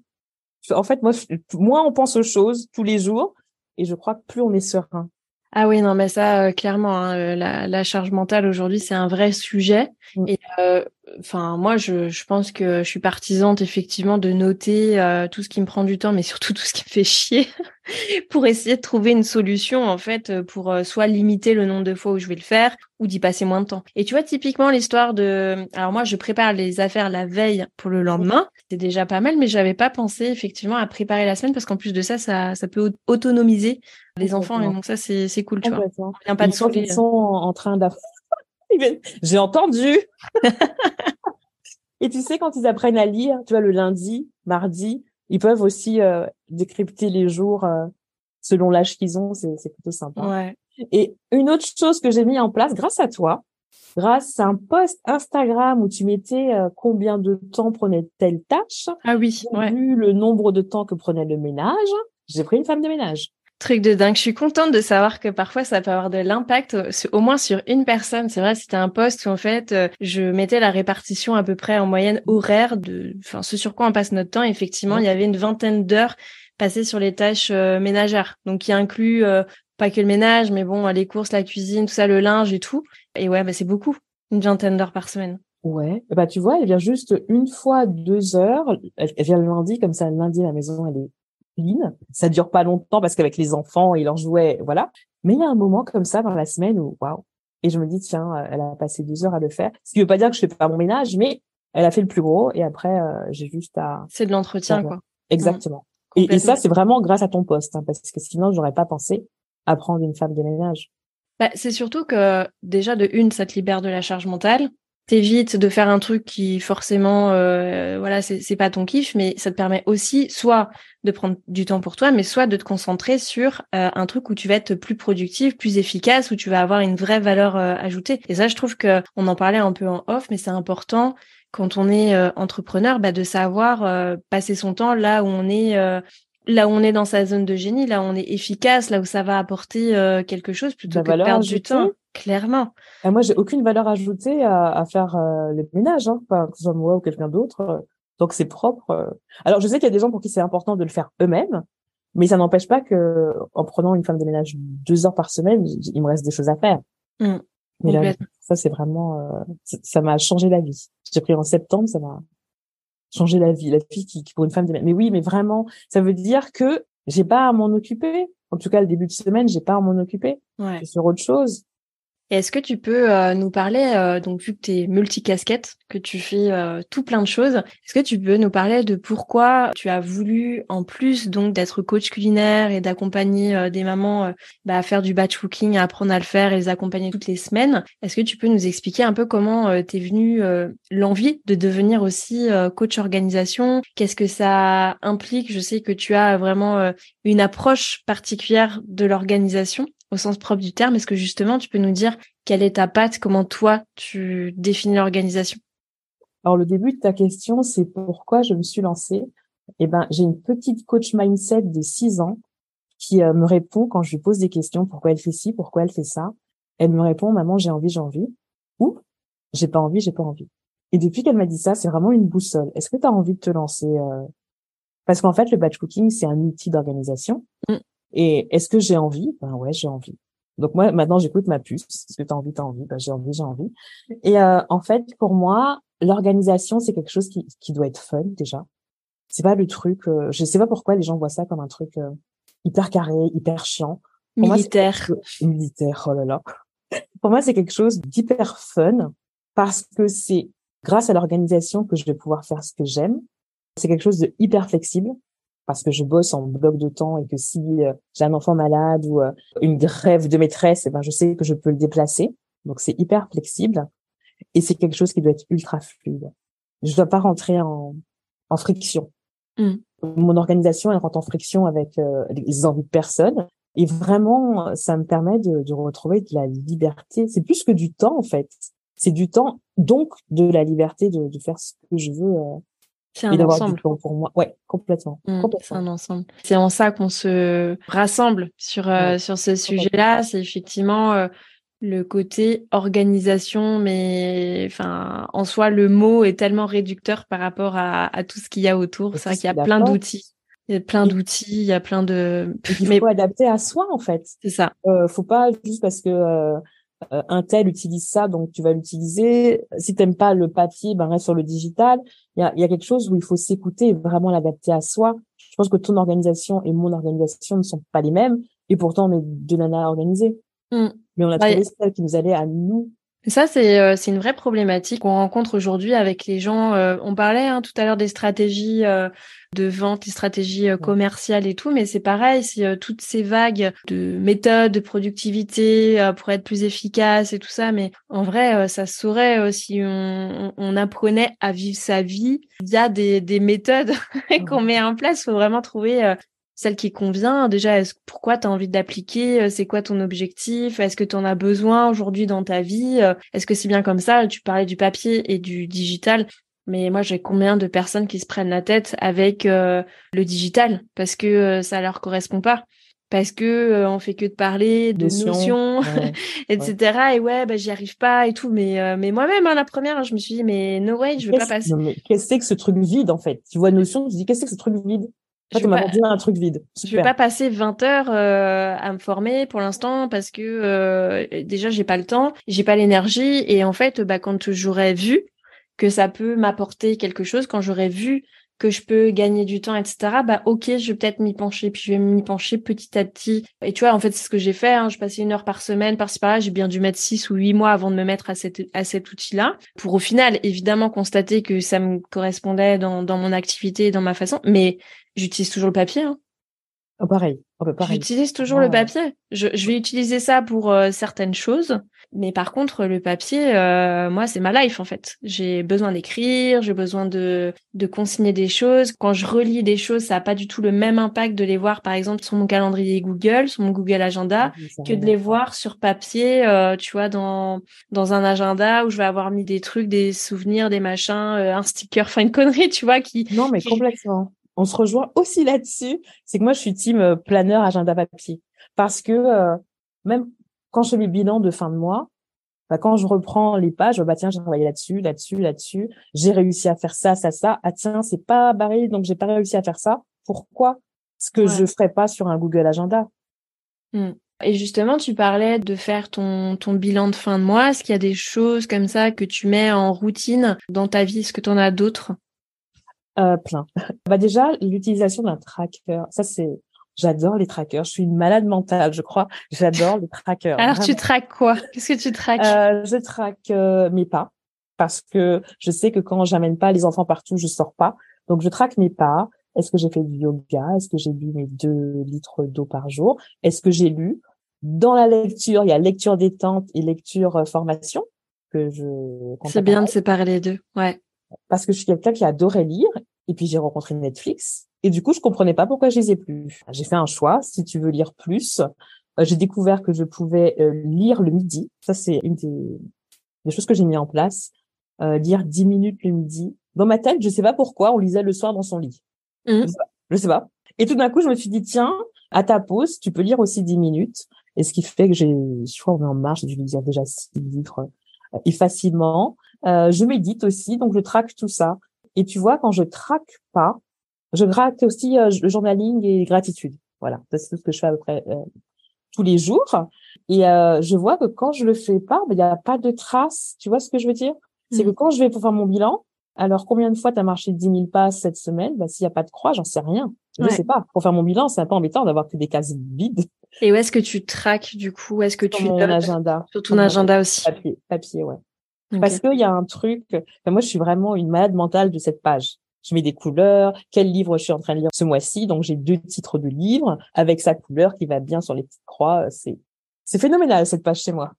En fait, moi, moins on pense aux choses tous les jours, et je crois que plus on est serein. Ah oui, non, mais ça, euh, clairement, hein, euh, la, la charge mentale aujourd'hui, c'est un vrai sujet. Mm. Et euh, enfin, moi, je, je pense que je suis partisante effectivement de noter euh, tout ce qui me prend du temps, mais surtout tout ce qui me fait chier, pour essayer de trouver une solution en fait euh, pour euh, soit limiter le nombre de fois où je vais le faire ou d'y passer moins de temps. Et tu vois, typiquement l'histoire de, alors moi, je prépare les affaires la veille pour le lendemain, c'est déjà pas mal, mais j'avais pas pensé effectivement à préparer la semaine parce qu'en plus de ça, ça, ça peut au- autonomiser les enfants et donc ça, c'est c'est cool, tu vois. On pas de sont, ils sont en train viennent- J'ai entendu. Et tu sais, quand ils apprennent à lire, tu vois, le lundi, mardi, ils peuvent aussi euh, décrypter les jours euh, selon l'âge qu'ils ont. C'est c'est plutôt sympa. Ouais. Et une autre chose que j'ai mis en place grâce à toi, grâce à un post Instagram où tu mettais euh, combien de temps prenait telle tâche, Ah oui, ouais. vu le nombre de temps que prenait le ménage, j'ai pris une femme de ménage. Truc de dingue. Je suis contente de savoir que parfois ça peut avoir de l'impact, euh, au moins sur une personne. C'est vrai, c'était un poste où en fait, euh, je mettais la répartition à peu près en moyenne horaire de, enfin, ce sur quoi on passe notre temps. Effectivement, Ouais. il y avait une vingtaine d'heures passées sur les tâches euh, ménagères. Donc, qui inclut euh, pas que le ménage, mais bon, les courses, la cuisine, tout ça, le linge et tout. Et ouais, bah, c'est beaucoup. Une vingtaine d'heures par semaine. Ouais, bah tu vois, elle vient juste une fois deux heures. Elle, vient le lundi, comme ça, le lundi, la maison, elle est clean. Ça dure pas longtemps parce qu'avec les enfants et leurs jouets, voilà. Mais il y a un moment comme ça dans la semaine où, waouh. Et je me dis, tiens, euh, elle a passé deux heures à le faire. Ce qui veut pas dire que je fais pas mon ménage, mais elle a fait le plus gros et après, euh, j'ai juste à, C'est de l'entretien, quoi. exactement. Et, et Complètement. ça, c'est vraiment grâce à ton poste, hein, parce que sinon, j'aurais pas pensé à prendre une femme de ménage. Bah, c'est surtout que déjà de une, ça te libère de la charge mentale. T'évites de faire un truc qui forcément, euh, voilà, c'est c'est pas ton kiff, mais ça te permet aussi soit de prendre du temps pour toi, mais soit de te concentrer sur euh, un truc où tu vas être plus productif, plus efficace, où tu vas avoir une vraie valeur euh, ajoutée. Et ça, je trouve que on en parlait un peu en off, mais c'est important quand on est euh, entrepreneur, bah, de savoir euh, passer son temps là où on est euh, là où on est dans sa zone de génie, là où on est efficace, là où ça va apporter euh, quelque chose plutôt que de perdre du temps. Clairement. Et moi, j'ai aucune valeur ajoutée à, à faire euh, le ménage, hein, que ce soit moi ou quelqu'un d'autre. Donc c'est propre. Alors je sais qu'il y a des gens pour qui c'est important de le faire eux-mêmes, mais ça n'empêche pas que en prenant une femme de ménage deux heures par semaine, il me reste des choses à faire. Mmh. Mais là, ça c'est vraiment, euh, ça m'a changé la vie. J'ai pris en septembre, ça m'a changé la vie. La vie qui, pour une femme. Mais oui, mais vraiment, ça veut dire que j'ai pas à m'en occuper. En tout cas, le début de semaine, j'ai pas à m'en occuper. Ouais. sur autre chose. Est-ce que tu peux euh, nous parler, euh, donc vu que tu es multicasquette, que tu fais euh, tout plein de choses, est-ce que tu peux nous parler de pourquoi tu as voulu, en plus donc d'être coach culinaire et d'accompagner des mamans bah, à faire du batch cooking, à apprendre à le faire et les accompagner toutes les semaines, est-ce que tu peux nous expliquer un peu comment t'es venue l'envie de devenir aussi coach organisation? Qu'est-ce que ça implique? Je sais que tu as vraiment une approche particulière de l'organisation au sens propre du terme. Est-ce que justement, tu peux nous dire quelle est ta patte, comment toi, tu définis l'organisation? Alors, le début de ta question, c'est pourquoi je me suis lancée? Eh ben, j'ai une petite coach mindset de 6 ans qui euh, me répond quand je lui pose des questions, pourquoi elle fait ci, pourquoi elle fait ça? Elle me répond, maman, j'ai envie, j'ai envie. Ou, j'ai pas envie, j'ai pas envie. Et depuis qu'elle m'a dit ça, c'est vraiment une boussole. Est-ce que tu as envie de te lancer euh... Parce qu'en fait, le batch cooking, c'est un outil d'organisation. Mm. Et est-ce que j'ai envie? Ben ouais, j'ai envie. Donc moi, maintenant, j'écoute ma puce. Est-ce que tu as envie, tu as envie? Ben, J'ai envie, j'ai envie. Et euh, en fait, pour moi, l'organisation, c'est quelque chose qui, qui doit être fun déjà. C'est pas le truc... Euh, je sais pas pourquoi les gens voient ça comme un truc euh, hyper carré, hyper chiant. militaire. militaire, oh là là. pour moi, c'est quelque chose d'hyper fun parce que c'est grâce à l'organisation que je vais pouvoir faire ce que j'aime. C'est quelque chose de hyper flexible parce que je bosse en bloc de temps et que si euh, j'ai un enfant malade ou euh, une grève de maîtresse, eh ben je sais que je peux le déplacer. Donc c'est hyper flexible et c'est quelque chose qui doit être ultra fluide. Je dois pas rentrer en, en friction. Mmh. Mon organisation elle rentre en friction avec euh, les envies de personne et vraiment ça me permet de, de retrouver de la liberté. C'est plus que du temps en fait. C'est du temps donc de la liberté de, de faire ce que je veux c'est un ensemble. pour moi. Ouais, complètement. Mmh, c'est un ensemble. C'est en ça qu'on se rassemble sur euh, sur ce sujet-là. C'est effectivement euh, le côté organisation, mais enfin, en soi, le mot est tellement réducteur par rapport à, à tout ce qu'il y a autour. C'est vrai qu'il y a plein d'outils. Il y a plein d'outils, il y a plein de. Il faut adapter à soi en fait. C'est ça. Euh, faut pas juste parce que euh, euh, un tel utilise ça, donc tu vas l'utiliser. Si t'aimes pas le papier, ben reste sur le digital. Il y a, y a quelque chose où il faut s'écouter et vraiment l'adapter à soi. Je pense que ton organisation et mon organisation ne sont pas les mêmes, et pourtant on est deux nanas organisées. Mmh. Mais on a bah, trouvé celle qui nous allait à nous ça, c'est euh, c'est une vraie problématique qu'on rencontre aujourd'hui avec les gens. Euh, on parlait hein, tout à l'heure des stratégies euh, de vente, des stratégies commerciales et tout, mais c'est pareil, c'est toutes ces vagues de méthodes, de productivité pour être plus efficace et tout ça. Mais en vrai, ça se saurait si on, on, apprenait à vivre sa vie via des, des méthodes qu'on met en place. Il faut vraiment trouver celle qui convient. Déjà, est-ce, pourquoi tu as envie d'appliquer euh, C'est quoi ton objectif? Est-ce que tu en as besoin aujourd'hui dans ta vie? Euh, Est-ce que c'est bien comme ça? Tu parlais du papier et du digital. Mais moi, j'ai combien de personnes qui se prennent la tête avec euh, le digital? Parce que ça leur correspond pas parce que on fait que de parler de notions, etc. Et ouais, bah j'y arrive pas et tout. Mais mais moi-même, hein, la première, je me suis dit mais no way, je veux pas passer. Qu'est-ce que c'est que ce truc vide en fait? Tu vois notion, tu dis qu'est-ce que c'est que ce truc vide? Un truc vide. Je vais pas passer 20 heures euh, à me former pour l'instant parce que euh, déjà j'ai pas le temps, j'ai pas l'énergie et en fait bah quand j'aurais vu que ça peut m'apporter quelque chose, quand j'aurais vu que je peux gagner du temps, etc. Bah ok, je vais peut-être m'y pencher, puis je vais m'y pencher petit à petit. Et tu vois, en fait, c'est ce que j'ai fait. Hein. Je passais une heure par semaine, par-ci par-là. J'ai bien dû mettre six ou huit mois avant de me mettre à, cette, à cet outil-là, pour au final, évidemment, constater que ça me correspondait dans, dans mon activité, dans ma façon. Mais j'utilise toujours le papier. Hein. Oh, pareil. Oh, bah, J'utilise toujours le papier. Je, je, vais utiliser ça pour euh, certaines choses, mais par contre, le papier, euh, moi, c'est ma life en fait. J'ai besoin d'écrire, j'ai besoin de, de consigner des choses. Quand je relis des choses, ça n'a pas du tout le même impact de les voir, par exemple, sur mon calendrier Google, sur mon Google Agenda, que de les voir sur papier, euh, tu vois, dans, dans un agenda où je vais avoir mis des trucs, des souvenirs, des machins, un sticker, enfin une connerie, tu vois, qui... Non, mais complètement on se rejoint aussi là-dessus. C'est que moi, je suis team euh, planeur, agenda papier. Parce que euh, même quand je fais mes bilans de fin de mois, bah, quand je reprends les pages, bah tiens, j'ai travaillé là-dessus, là-dessus, là-dessus. J'ai réussi à faire ça, ça, ça. Ah tiens, c'est pas barré, donc j'ai pas réussi à faire ça. Pourquoi Ce que je ferais pas sur un Google Agenda? Mmh. Et justement, tu parlais de faire ton, ton bilan de fin de mois. Est-ce qu'il y a des choses comme ça que tu mets en routine dans ta vie? Est-ce que tu en as d'autres? Euh, Plein. bah déjà, l'utilisation d'un tracker. Ça, c'est J'adore les trackers. Je suis une malade mentale, je crois. J'adore les trackers. Alors, tu traques quoi? Qu'est-ce que tu traques? Euh, Je traque euh, mes pas parce que je sais que quand j'amène pas les enfants partout, je sors pas. Donc, je traque mes pas. Est-ce que j'ai fait du yoga? Est-ce que j'ai bu mes deux litres d'eau par jour? Est-ce que j'ai lu? Dans la lecture, il y a lecture détente et lecture euh, formation que je. C'est bien de séparer les deux, ouais. Parce que je suis quelqu'un qui adorait lire et puis j'ai rencontré Netflix et du coup, je comprenais pas pourquoi je lisais plus. J'ai fait un choix. Si tu veux lire plus, euh, j'ai découvert que je pouvais euh, lire le midi. Ça, c'est une des, choses que j'ai mis en place. Euh, lire 10 minutes le midi. Dans ma tête, je sais pas pourquoi, on lisait le soir dans son lit. Mmh. Je, sais pas, je sais pas. Et tout d'un coup, je me suis dit, tiens, à ta pause, tu peux lire aussi 10 minutes. Et ce qui fait que j'ai, je crois, on est en marche, j'ai dû lire déjà 6 livres et facilement. je médite aussi, donc je traque tout ça. Et tu vois, quand je traque pas, je gratte aussi euh, le journaling et gratitude. Voilà, c'est tout ce que je fais à peu près euh, tous les jours. Et euh, je vois que quand je le fais pas, ben, il n'y a pas de traces. Tu vois ce que je veux dire? C'est que mmh. quand je vais pour faire mon bilan, alors combien de fois tu as marché 10 000 pas cette semaine? Ben, S'il n'y a pas de croix, j'en sais rien. Je ne sais pas. Pour faire mon bilan, c'est un peu embêtant d'avoir que des cases vides. Et où est-ce que tu traques du coup? Est-ce que sur tu mon agenda Sur ton agenda aussi. Papier, papier, ouais. Parce qu'il y a un truc. moi, je suis vraiment une malade mentale de cette page je mets des couleurs, quel livre je suis en train de lire ce mois-ci? Donc j'ai deux titres de livres avec sa couleur qui va bien sur les petites croix. C'est c'est phénoménal cette page chez moi.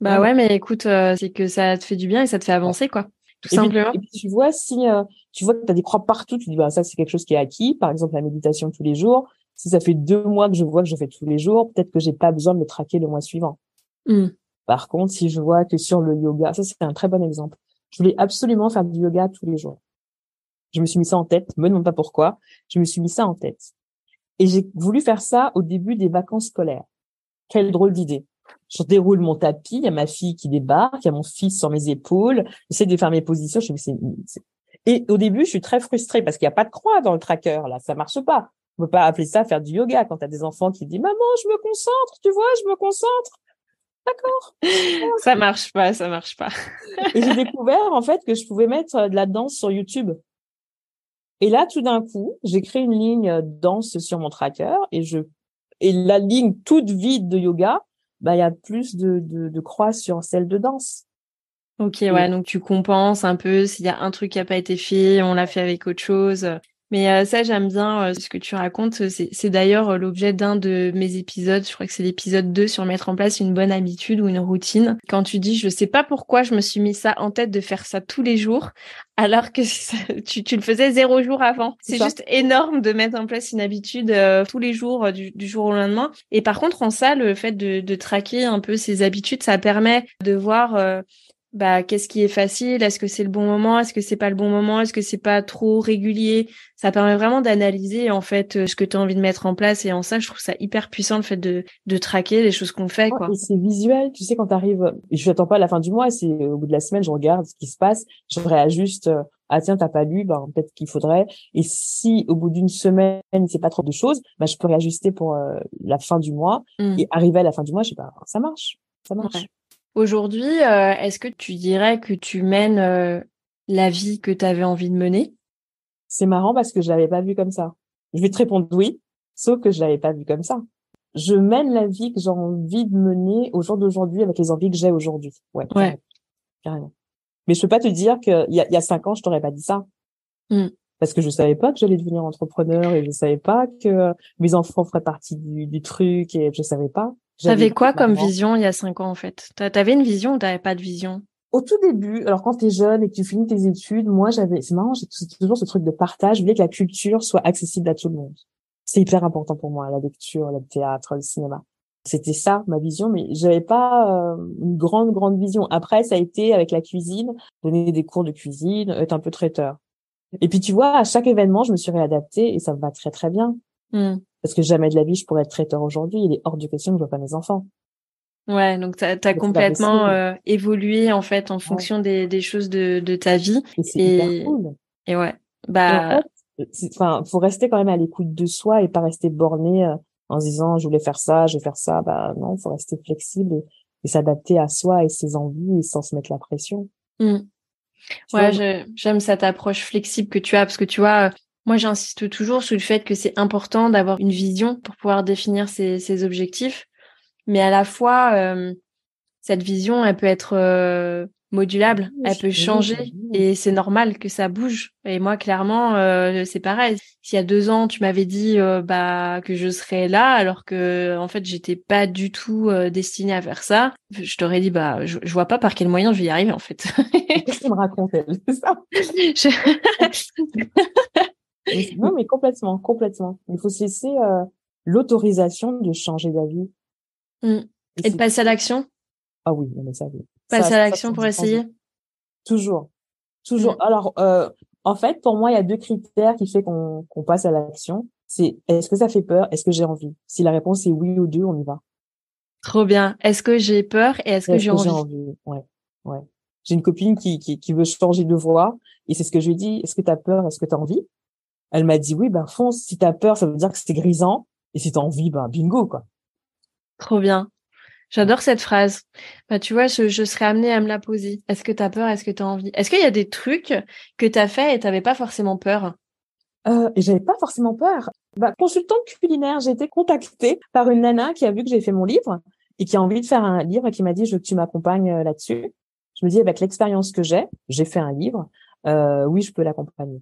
Bah ouais, mais écoute, euh, c'est que ça te fait du bien et ça te fait avancer quoi. Tout simplement. et puis tu vois si euh, tu vois que tu as des croix partout, tu dis bah ça c'est quelque chose qui est acquis, par exemple la méditation tous les jours. Si ça fait deux mois que je vois que je fais tous les jours, peut-être que j'ai pas besoin de me traquer le mois suivant. Mmh. Par contre, si je vois que sur le yoga, ça c'est un très bon exemple. Je voulais absolument faire du yoga tous les jours. Je me suis mis ça en tête, me demande pas pourquoi. Je me suis mis ça en tête. Et j'ai voulu faire ça au début des vacances scolaires. Quelle drôle d'idée. Je déroule mon tapis, il y a ma fille qui débarque, il y a mon fils sur mes épaules, j'essaie de faire mes positions. Je et au début, je suis très frustrée parce qu'il n'y a pas de croix dans le tracker, là, ça marche pas. On peut pas appeler ça faire du yoga quand tu as des enfants qui disent, maman, je me concentre, tu vois, je me concentre. D'accord. Ça marche pas, ça marche pas. et j'ai découvert, en fait, que je pouvais mettre de la danse sur YouTube. Et là, tout d'un coup, j'ai créé une ligne euh, danse sur mon tracker et je et la ligne toute vide de yoga, bah il y a plus de, de, de croix sur celle de danse. Ok, ouais, donc tu compenses un peu s'il y a un truc qui a pas été fait, on l'a fait avec autre chose. Mais euh, ça, j'aime bien euh, ce que tu racontes. C'est d'ailleurs euh, l'objet d'un de mes épisodes. Je crois que c'est l'épisode 2 sur mettre en place une bonne habitude ou une routine. Quand tu dis, je sais pas pourquoi je me suis mis ça en tête de faire ça tous les jours, alors que tu, tu, le faisais zéro jour avant. C'est juste énorme de mettre en place une habitude tous les jours du, du, jour au lendemain. Et par contre, en ça, le fait de, de traquer un peu ses habitudes, ça permet de voir bah qu'est-ce qui est facile? Est-ce que c'est le bon moment? Est-ce que c'est pas le bon moment? Est-ce que c'est pas trop régulier? Ça permet vraiment d'analyser en fait euh, ce que tu as envie de mettre en place. Et en ça je trouve ça hyper puissant le fait de de traquer les choses qu'on fait quoi. c'est visuel, tu sais quand tu arrives je n'attends pas à la fin du mois, c'est au bout de la semaine je regarde ce qui se passe, je réajuste euh, ah tiens t'as pas lu ben peut-être qu'il faudrait et si au bout d'une semaine c'est pas trop de choses ben je peux réajuster pour euh, la fin du mois. Mmh. et arriver à la fin du mois je sais pas ça marche. Ça marche Aujourd'hui, euh, est-ce que tu dirais que tu mènes euh, la vie que tu avais envie de mener? C'est marrant parce que je l'avais pas vu comme ça. Je vais te répondre oui, sauf que je l'avais pas vu comme ça. Je mène la vie que j'ai envie de mener au jour d'aujourd'hui avec les envies que j'ai aujourd'hui. Ouais, ouais. Carrément. Mais je peux pas te dire qu'il y a, y a cinq ans, je t'aurais pas dit ça. Mmh. Parce que je savais pas que j'allais devenir entrepreneur et je savais pas que mes enfants feraient partie du, du truc et je savais pas. T'avais quoi comme vision il y a cinq ans en fait? T'avais une vision ou t'avais pas de vision? Au tout début, alors quand t'es jeune et que tu finis tes études, moi j'avais, c'est marrant, j'ai toujours ce truc de partage. Je voulais que la culture soit accessible à tout le monde. C'est hyper important pour moi, la lecture, le théâtre, le cinéma. C'était ça ma vision, mais j'avais pas euh, une grande grande vision. Après, ça a été avec la cuisine, donner des cours de cuisine, être un peu traiteur. Et puis tu vois, à chaque événement, je me suis réadaptée et ça me va très très bien. Mmh. Parce que jamais de la vie je pourrais être traiteur aujourd'hui. Il est hors de question que je vois pas mes enfants. Ouais, donc tu as, complètement euh, évolué en fait en fonction des, des, choses de, de ta vie. Et c'est hyper cool. Et ouais, bah. Enfin, faut rester quand même à l'écoute de soi et pas rester borné euh, en se disant je voulais faire ça, je vais faire ça. Bah non, faut rester flexible et, s'adapter à soi et ses envies et sans se mettre la pression. Mmh. Ouais, j'aime cette approche flexible que tu as parce que tu vois, moi j'insiste toujours sur le fait que c'est important d'avoir une vision pour pouvoir définir ses, ses objectifs mais à la fois, euh, cette vision, elle peut être euh, modulable, elle peut changer et c'est normal que ça bouge. Et moi, clairement, euh, c'est pareil. S'il y a deux ans, tu m'avais dit bah que je serais là, alors que en fait, j'étais pas du tout destinée à faire ça, je t'aurais dit bah je, vois pas par quel moyen je vais y arriver en fait. Qu'est-ce me raconte elle ça? Non, mais complètement, complètement. Il faut se laisser l'autorisation de changer d'avis. Mmh. Et, de passer à l'action? Ah oui, mais ça, oui. Passer à l'action pour essayer? Toujours. Toujours. Mmh. Alors, euh, en fait, pour moi, il y a deux critères qui fait qu'on passe à l'action. C'est est-ce que ça fait peur? Est-ce que j'ai envie? Si la réponse est oui ou deux, on y va. Trop bien. Est-ce que j'ai peur et est-ce que j'ai envie, envie? Ouais, ouais. J'ai une copine qui, qui, qui veut changer de voie et c'est ce que je lui dis. Est-ce que tu as peur? Est-ce que tu as envie? Elle m'a dit oui, ben fonce. Si tu as peur, ça veut dire que c'est grisant et si tu as envie, ben bingo quoi. Trop bien. J'adore cette phrase. Bah, tu vois, je, je serais amenée à me la poser. Est-ce que tu as peur? Est-ce que tu as envie? Est-ce qu'il y a des trucs que tu as fait et tu n'avais pas forcément peur? Euh, et j'avais pas forcément peur. Bah, consultante culinaire, j'ai été contactée par une nana qui a vu que j'ai fait mon livre et qui a envie de faire un livre et qui m'a dit je veux que tu m'accompagnes euh, là-dessus. Je me dis avec l'expérience que j'ai, j'ai fait un livre, euh, oui je peux l'accompagner.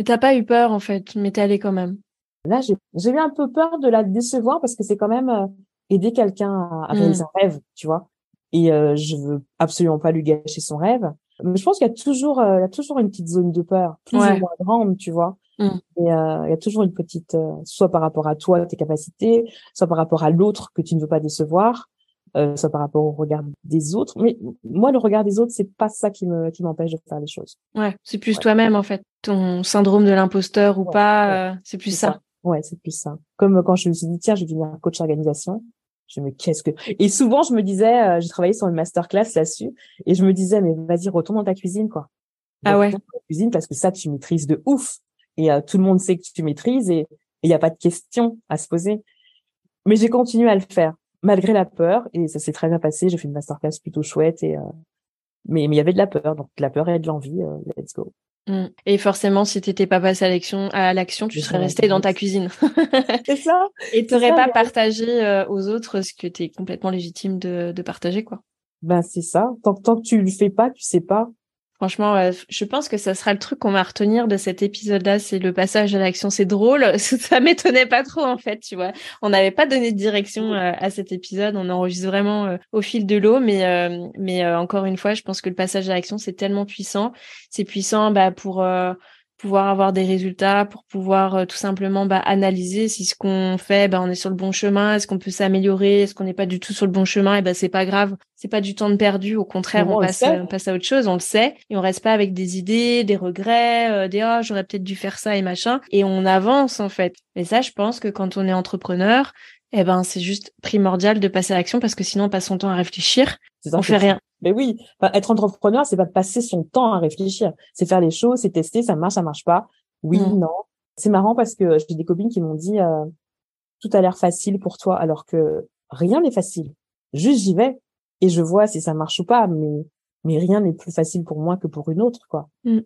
Et t'as pas eu peur en fait, mais t'es allée quand même. Là j'ai eu un peu peur de la décevoir parce que c'est quand même euh, aider quelqu'un à, réaliser mmh. un rêve, tu vois. Et euh, je veux absolument pas lui gâcher son rêve. Mais je pense qu'il y a toujours, euh, il y a toujours une petite zone de peur, plus ou moins grande, tu vois. Mmh. Et il y a toujours une petite, soit par rapport à toi, tes capacités, soit par rapport à l'autre que tu ne veux pas décevoir, euh, soit par rapport au regard des autres. Mais moi, le regard des autres, c'est pas ça qui me, qui m'empêche de faire les choses. Ouais, c'est plus toi-même en fait, ton syndrome de l'imposteur ou pas, c'est plus ça. ça. Ouais, c'est plus ça. Comme quand je me suis dit tiens, je vais devenir coach organisation je me qu'est-ce que et souvent je me disais euh, j'ai travaillé sur une masterclass là-dessus et je me disais mais vas-y retourne dans ta cuisine quoi ah ouais cuisine parce que ça tu maîtrises de ouf et euh, tout le monde sait que tu maîtrises et il y a pas de question à se poser mais j'ai continué à le faire malgré la peur et ça s'est très bien passé j'ai fait une masterclass plutôt chouette et euh, mais mais il y avait de la peur donc de la peur et de l'envie let's go Mmh. Et forcément, si t'étais pas passé à l'action, à l'action, tu serais resté dans ta cuisine. c'est ça. Et t'aurais pas partagé euh, aux autres ce que t'es complètement légitime de, de partager, quoi. Ben c'est ça. Tant, tant que tu le fais pas, tu sais pas. Franchement, je pense que ça sera le truc qu'on va retenir de cet épisode-là, c'est le passage à l'action. C'est drôle, ça m'étonnait pas trop en fait, tu vois. On n'avait pas donné de direction euh, à cet épisode, on enregistre vraiment euh, au fil de l'eau, mais euh, mais encore une fois, je pense que le passage à l'action c'est tellement puissant. C'est puissant bah, pour pouvoir avoir des résultats, pour pouvoir euh, tout simplement bah, analyser si ce qu'on fait, bah, on est sur le bon chemin, est-ce qu'on peut s'améliorer, est-ce qu'on n'est pas du tout sur le bon chemin, et ben c'est pas grave, c'est pas du temps de perdu, au contraire, on, passe, on passe à autre chose, on le sait, et on reste pas avec des idées, des regrets, euh, des oh j'aurais peut-être dû faire ça et machin, et on avance en fait. Et ça, je pense que quand on est entrepreneur, eh ben c'est juste primordial de passer à l'action parce que sinon on passe son temps à réfléchir, on fait rien. Mais oui, être entrepreneur, c'est pas passer son temps à réfléchir, c'est faire les choses, c'est tester, ça marche, ça marche pas. Oui, mm. non. C'est marrant parce que j'ai des copines qui m'ont dit euh, tout a l'air facile pour toi, alors que rien n'est facile. Juste j'y vais et je vois si ça marche ou pas, mais mais rien n'est plus facile pour moi que pour une autre, quoi. Mm.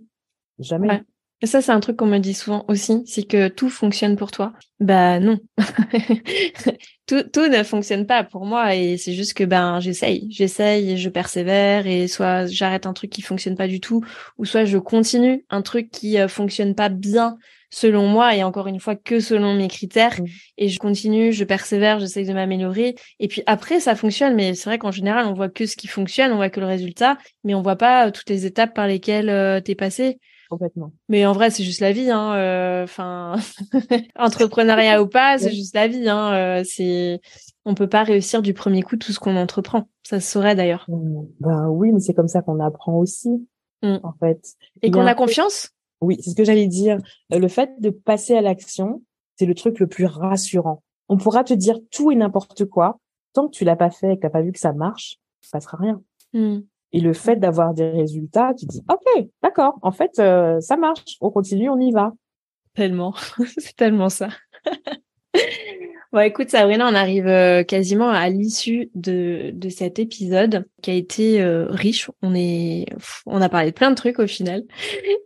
Jamais. Et ça, c'est un truc qu'on me dit souvent aussi, c'est que tout fonctionne pour toi. Bah non, tout, tout ne fonctionne pas pour moi et c'est juste que ben j'essaye, j'essaye et je persévère et soit j'arrête un truc qui fonctionne pas du tout ou soit je continue un truc qui euh, fonctionne pas bien selon moi et encore une fois que selon mes critères mmh. et je continue, je persévère, j'essaye de m'améliorer et puis après ça fonctionne mais c'est vrai qu'en général on voit que ce qui fonctionne, on voit que le résultat mais on voit pas toutes les étapes par lesquelles euh, tu es passé. Complètement. Mais en vrai, c'est juste la vie. Hein. Euh, enfin, entrepreneuriat ou pas, c'est juste la vie. Hein. Euh, c'est, on peut pas réussir du premier coup tout ce qu'on entreprend. Ça se saurait d'ailleurs. Mmh. Ben oui, mais c'est comme ça qu'on apprend aussi, mmh. en fait. Et qu'on a confiance? Oui, c'est ce que j'allais dire. Euh, le fait de passer à l'action, c'est le truc le plus rassurant. On pourra te dire tout et n'importe quoi. Tant que tu l'as pas fait et que t'as pas vu que ça marche, ça passera rien. Hmm. Et le fait d'avoir des résultats, tu dis, OK, d'accord, en fait, euh, ça marche. On continue, on y va. Tellement. c'est tellement ça. Bon, écoute, Sabrina, on arrive euh, quasiment à l'issue de, de cet épisode qui a été euh, riche. On est, on a parlé de plein de trucs au final.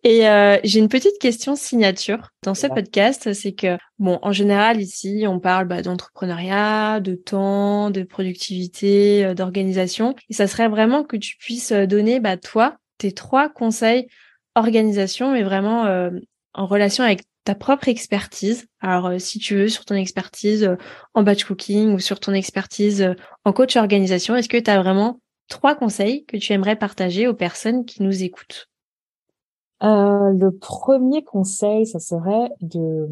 Et euh, j'ai une petite question signature dans ce podcast, c'est que bon, en général ici, on parle bah, d'entrepreneuriat, de temps, de productivité, d'organisation. Et ça serait vraiment que tu puisses donner, bah, toi, tes trois conseils organisation, mais vraiment en relation avec ta propre expertise. Alors, euh, si tu veux, sur ton expertise euh, en batch cooking ou sur ton expertise euh, en coach organisation, est-ce que tu as vraiment trois conseils que tu aimerais partager aux personnes qui nous écoutent? Le premier conseil, ça serait de,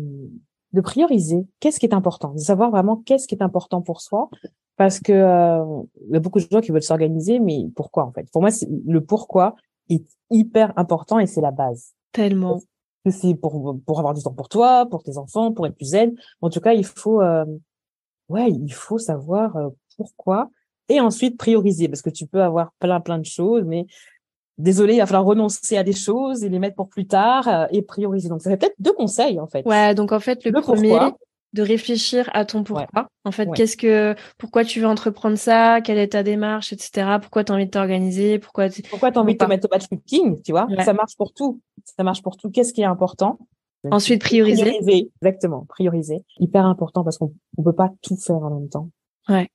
de prioriser qu'est-ce qui est important, de savoir vraiment qu'est-ce qui est important pour soi. Parce que il y a beaucoup de gens qui veulent s'organiser, mais pourquoi en fait? Pour moi, le pourquoi est hyper important et c'est la base. Tellement c'est pour pour avoir du temps pour toi, pour tes enfants, pour être plus zen. En tout cas, il faut euh, ouais, il faut savoir euh, pourquoi et ensuite prioriser parce que tu peux avoir plein plein de choses mais désolé, il va falloir renoncer à des choses et les mettre pour plus tard euh, et prioriser. Donc ça fait peut-être deux conseils en fait. Ouais, donc en fait le, premier de réfléchir à ton pourquoi. En fait, qu'est-ce que, pourquoi tu veux entreprendre ça, quelle est ta démarche, etc. Pourquoi tu as envie de t'organiser, pourquoi tu pourquoi as envie de te mettre au batch cooking, tu vois? Ça marche pour tout. Ça marche pour tout. Qu'est-ce qui est important? Ensuite, prioriser. prioriser. Exactement, prioriser. Hyper important parce qu'on on peut pas tout faire en même temps. Ouais.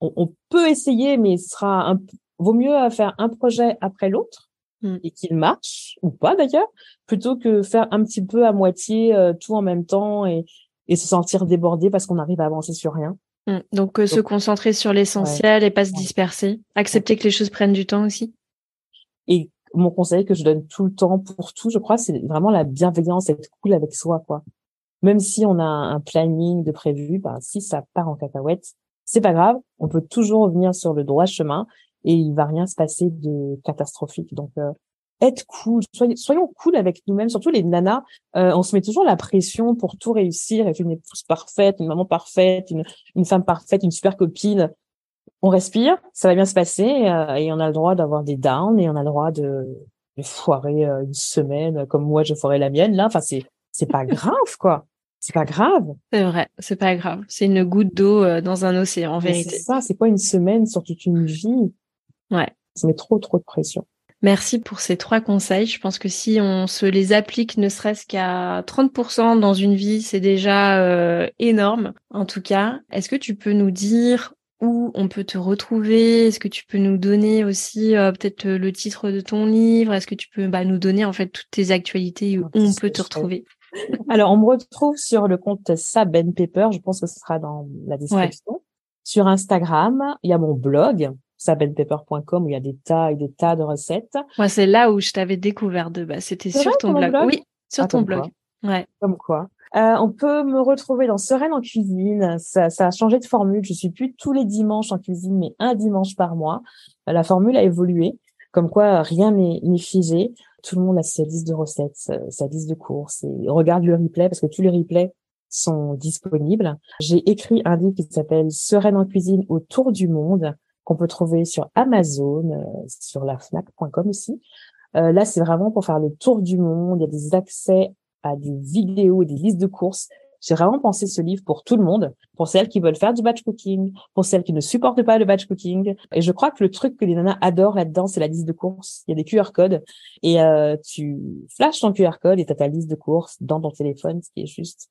On, peut essayer, mais ce sera un, vaut mieux faire un projet après l'autre hmm. et qu'il marche ou pas d'ailleurs, plutôt que faire un petit peu à moitié euh, tout en même temps et, et se sentir débordé parce qu'on arrive à avancer sur rien. Mm. Donc, euh, se concentrer sur l'essentiel et pas se disperser. Accepter que les choses prennent du temps aussi. Et mon conseil que je donne tout le temps pour tout, je crois, c'est vraiment la bienveillance, être cool avec soi, quoi. Même si on a un planning de prévu, bah, si ça part en cacahuète, c'est pas grave. On peut toujours revenir sur le droit chemin et il va rien se passer de catastrophique. Donc, euh, être cool, soyons, cool avec nous-mêmes, surtout les nanas. Euh, on se met toujours la pression pour tout réussir, être une épouse parfaite, une maman parfaite, une, une femme parfaite, une super copine. On respire, ça va bien se passer euh, et on a le droit d'avoir des downs et on a le droit de, de foirer euh, une semaine comme moi je foirais la mienne là. Enfin c'est c'est pas grave quoi. C'est pas grave. C'est vrai, c'est pas grave. C'est une goutte d'eau dans un océan en vérité. C'est ça, c'est pas une semaine sur toute une vie. Ouais. Ça met trop trop de pression. Merci pour ces trois conseils. Je pense que si on se les applique ne serait-ce qu'à 30% dans une vie, c'est déjà euh, énorme. En tout cas, est-ce que tu peux nous dire où on peut te retrouver? Est-ce que tu peux nous donner aussi euh, peut-être le titre de ton livre? Est-ce que tu peux bah, nous donner en fait toutes tes actualités où on peut te retrouver? Alors, on me retrouve sur le compte Saben Paper. Je pense que ce sera dans la description. Sur Instagram, il y a mon blog sabenpepper.com où il y a des tas et des tas de recettes. Moi, c'est là où je t'avais découvert de base. C'était sur ton blog. Oui, sur ah, ton blog. Ouais. Comme quoi. Euh, on peut me retrouver dans Sereine en cuisine. Ça, ça, a changé de formule. Je suis plus tous les dimanches en cuisine, mais un dimanche par mois. Euh, la formule a évolué. Comme quoi, rien n'est figé. Tout le monde a sa liste de recettes, sa liste de courses. Et regarde le replay parce que tous les replays sont disponibles. J'ai écrit un livre qui s'appelle Sereine en cuisine autour du monde qu'on peut trouver sur Amazon, euh, sur la Fnac.com aussi. Euh, là, c'est vraiment pour faire le tour du monde. Il y a des accès à des vidéos et des listes de courses. J'ai vraiment pensé ce livre pour tout le monde, pour celles qui veulent faire du batch cooking, pour celles qui ne supportent pas le batch cooking. Et je crois que le truc que les nanas adorent là-dedans, c'est la liste de courses. Il y a des QR codes et euh, tu flashes ton QR code et tu as ta liste de courses dans ton téléphone, ce qui est juste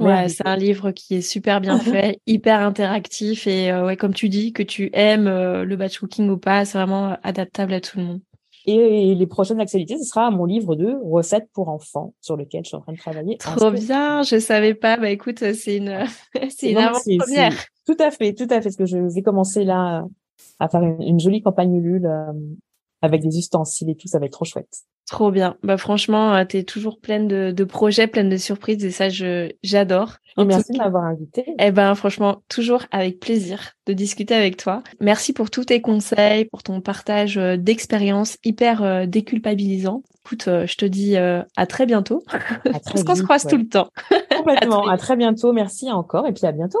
Ouais, c'est un livre qui est super bien fait, hyper interactif et euh, ouais, comme tu dis, que tu aimes euh, le batch cooking ou pas, c'est vraiment euh, adaptable à tout le monde. Et, les prochaines actualités, ce sera mon livre de recettes pour enfants sur lequel je suis en train de travailler. Trop bien, je savais pas. Bah écoute, c'est une, c'est une première. Tout à fait, tout à fait. Parce que je vais commencer là à faire une, jolie campagne Ulule avec des ustensiles et tout, ça va être trop chouette. Trop bien. Bah franchement, euh, tu es toujours pleine de, de, projets, pleine de surprises et ça, je j'adore. merci de m'avoir invité. Eh ben, franchement, toujours avec plaisir de discuter avec toi. Merci pour tous tes conseils, pour ton partage euh, d'expérience hyper euh, déculpabilisant. Écoute, je te dis à très bientôt. Parce qu'on se croise tout le temps. Complètement. à très bientôt. Merci encore et puis à bientôt.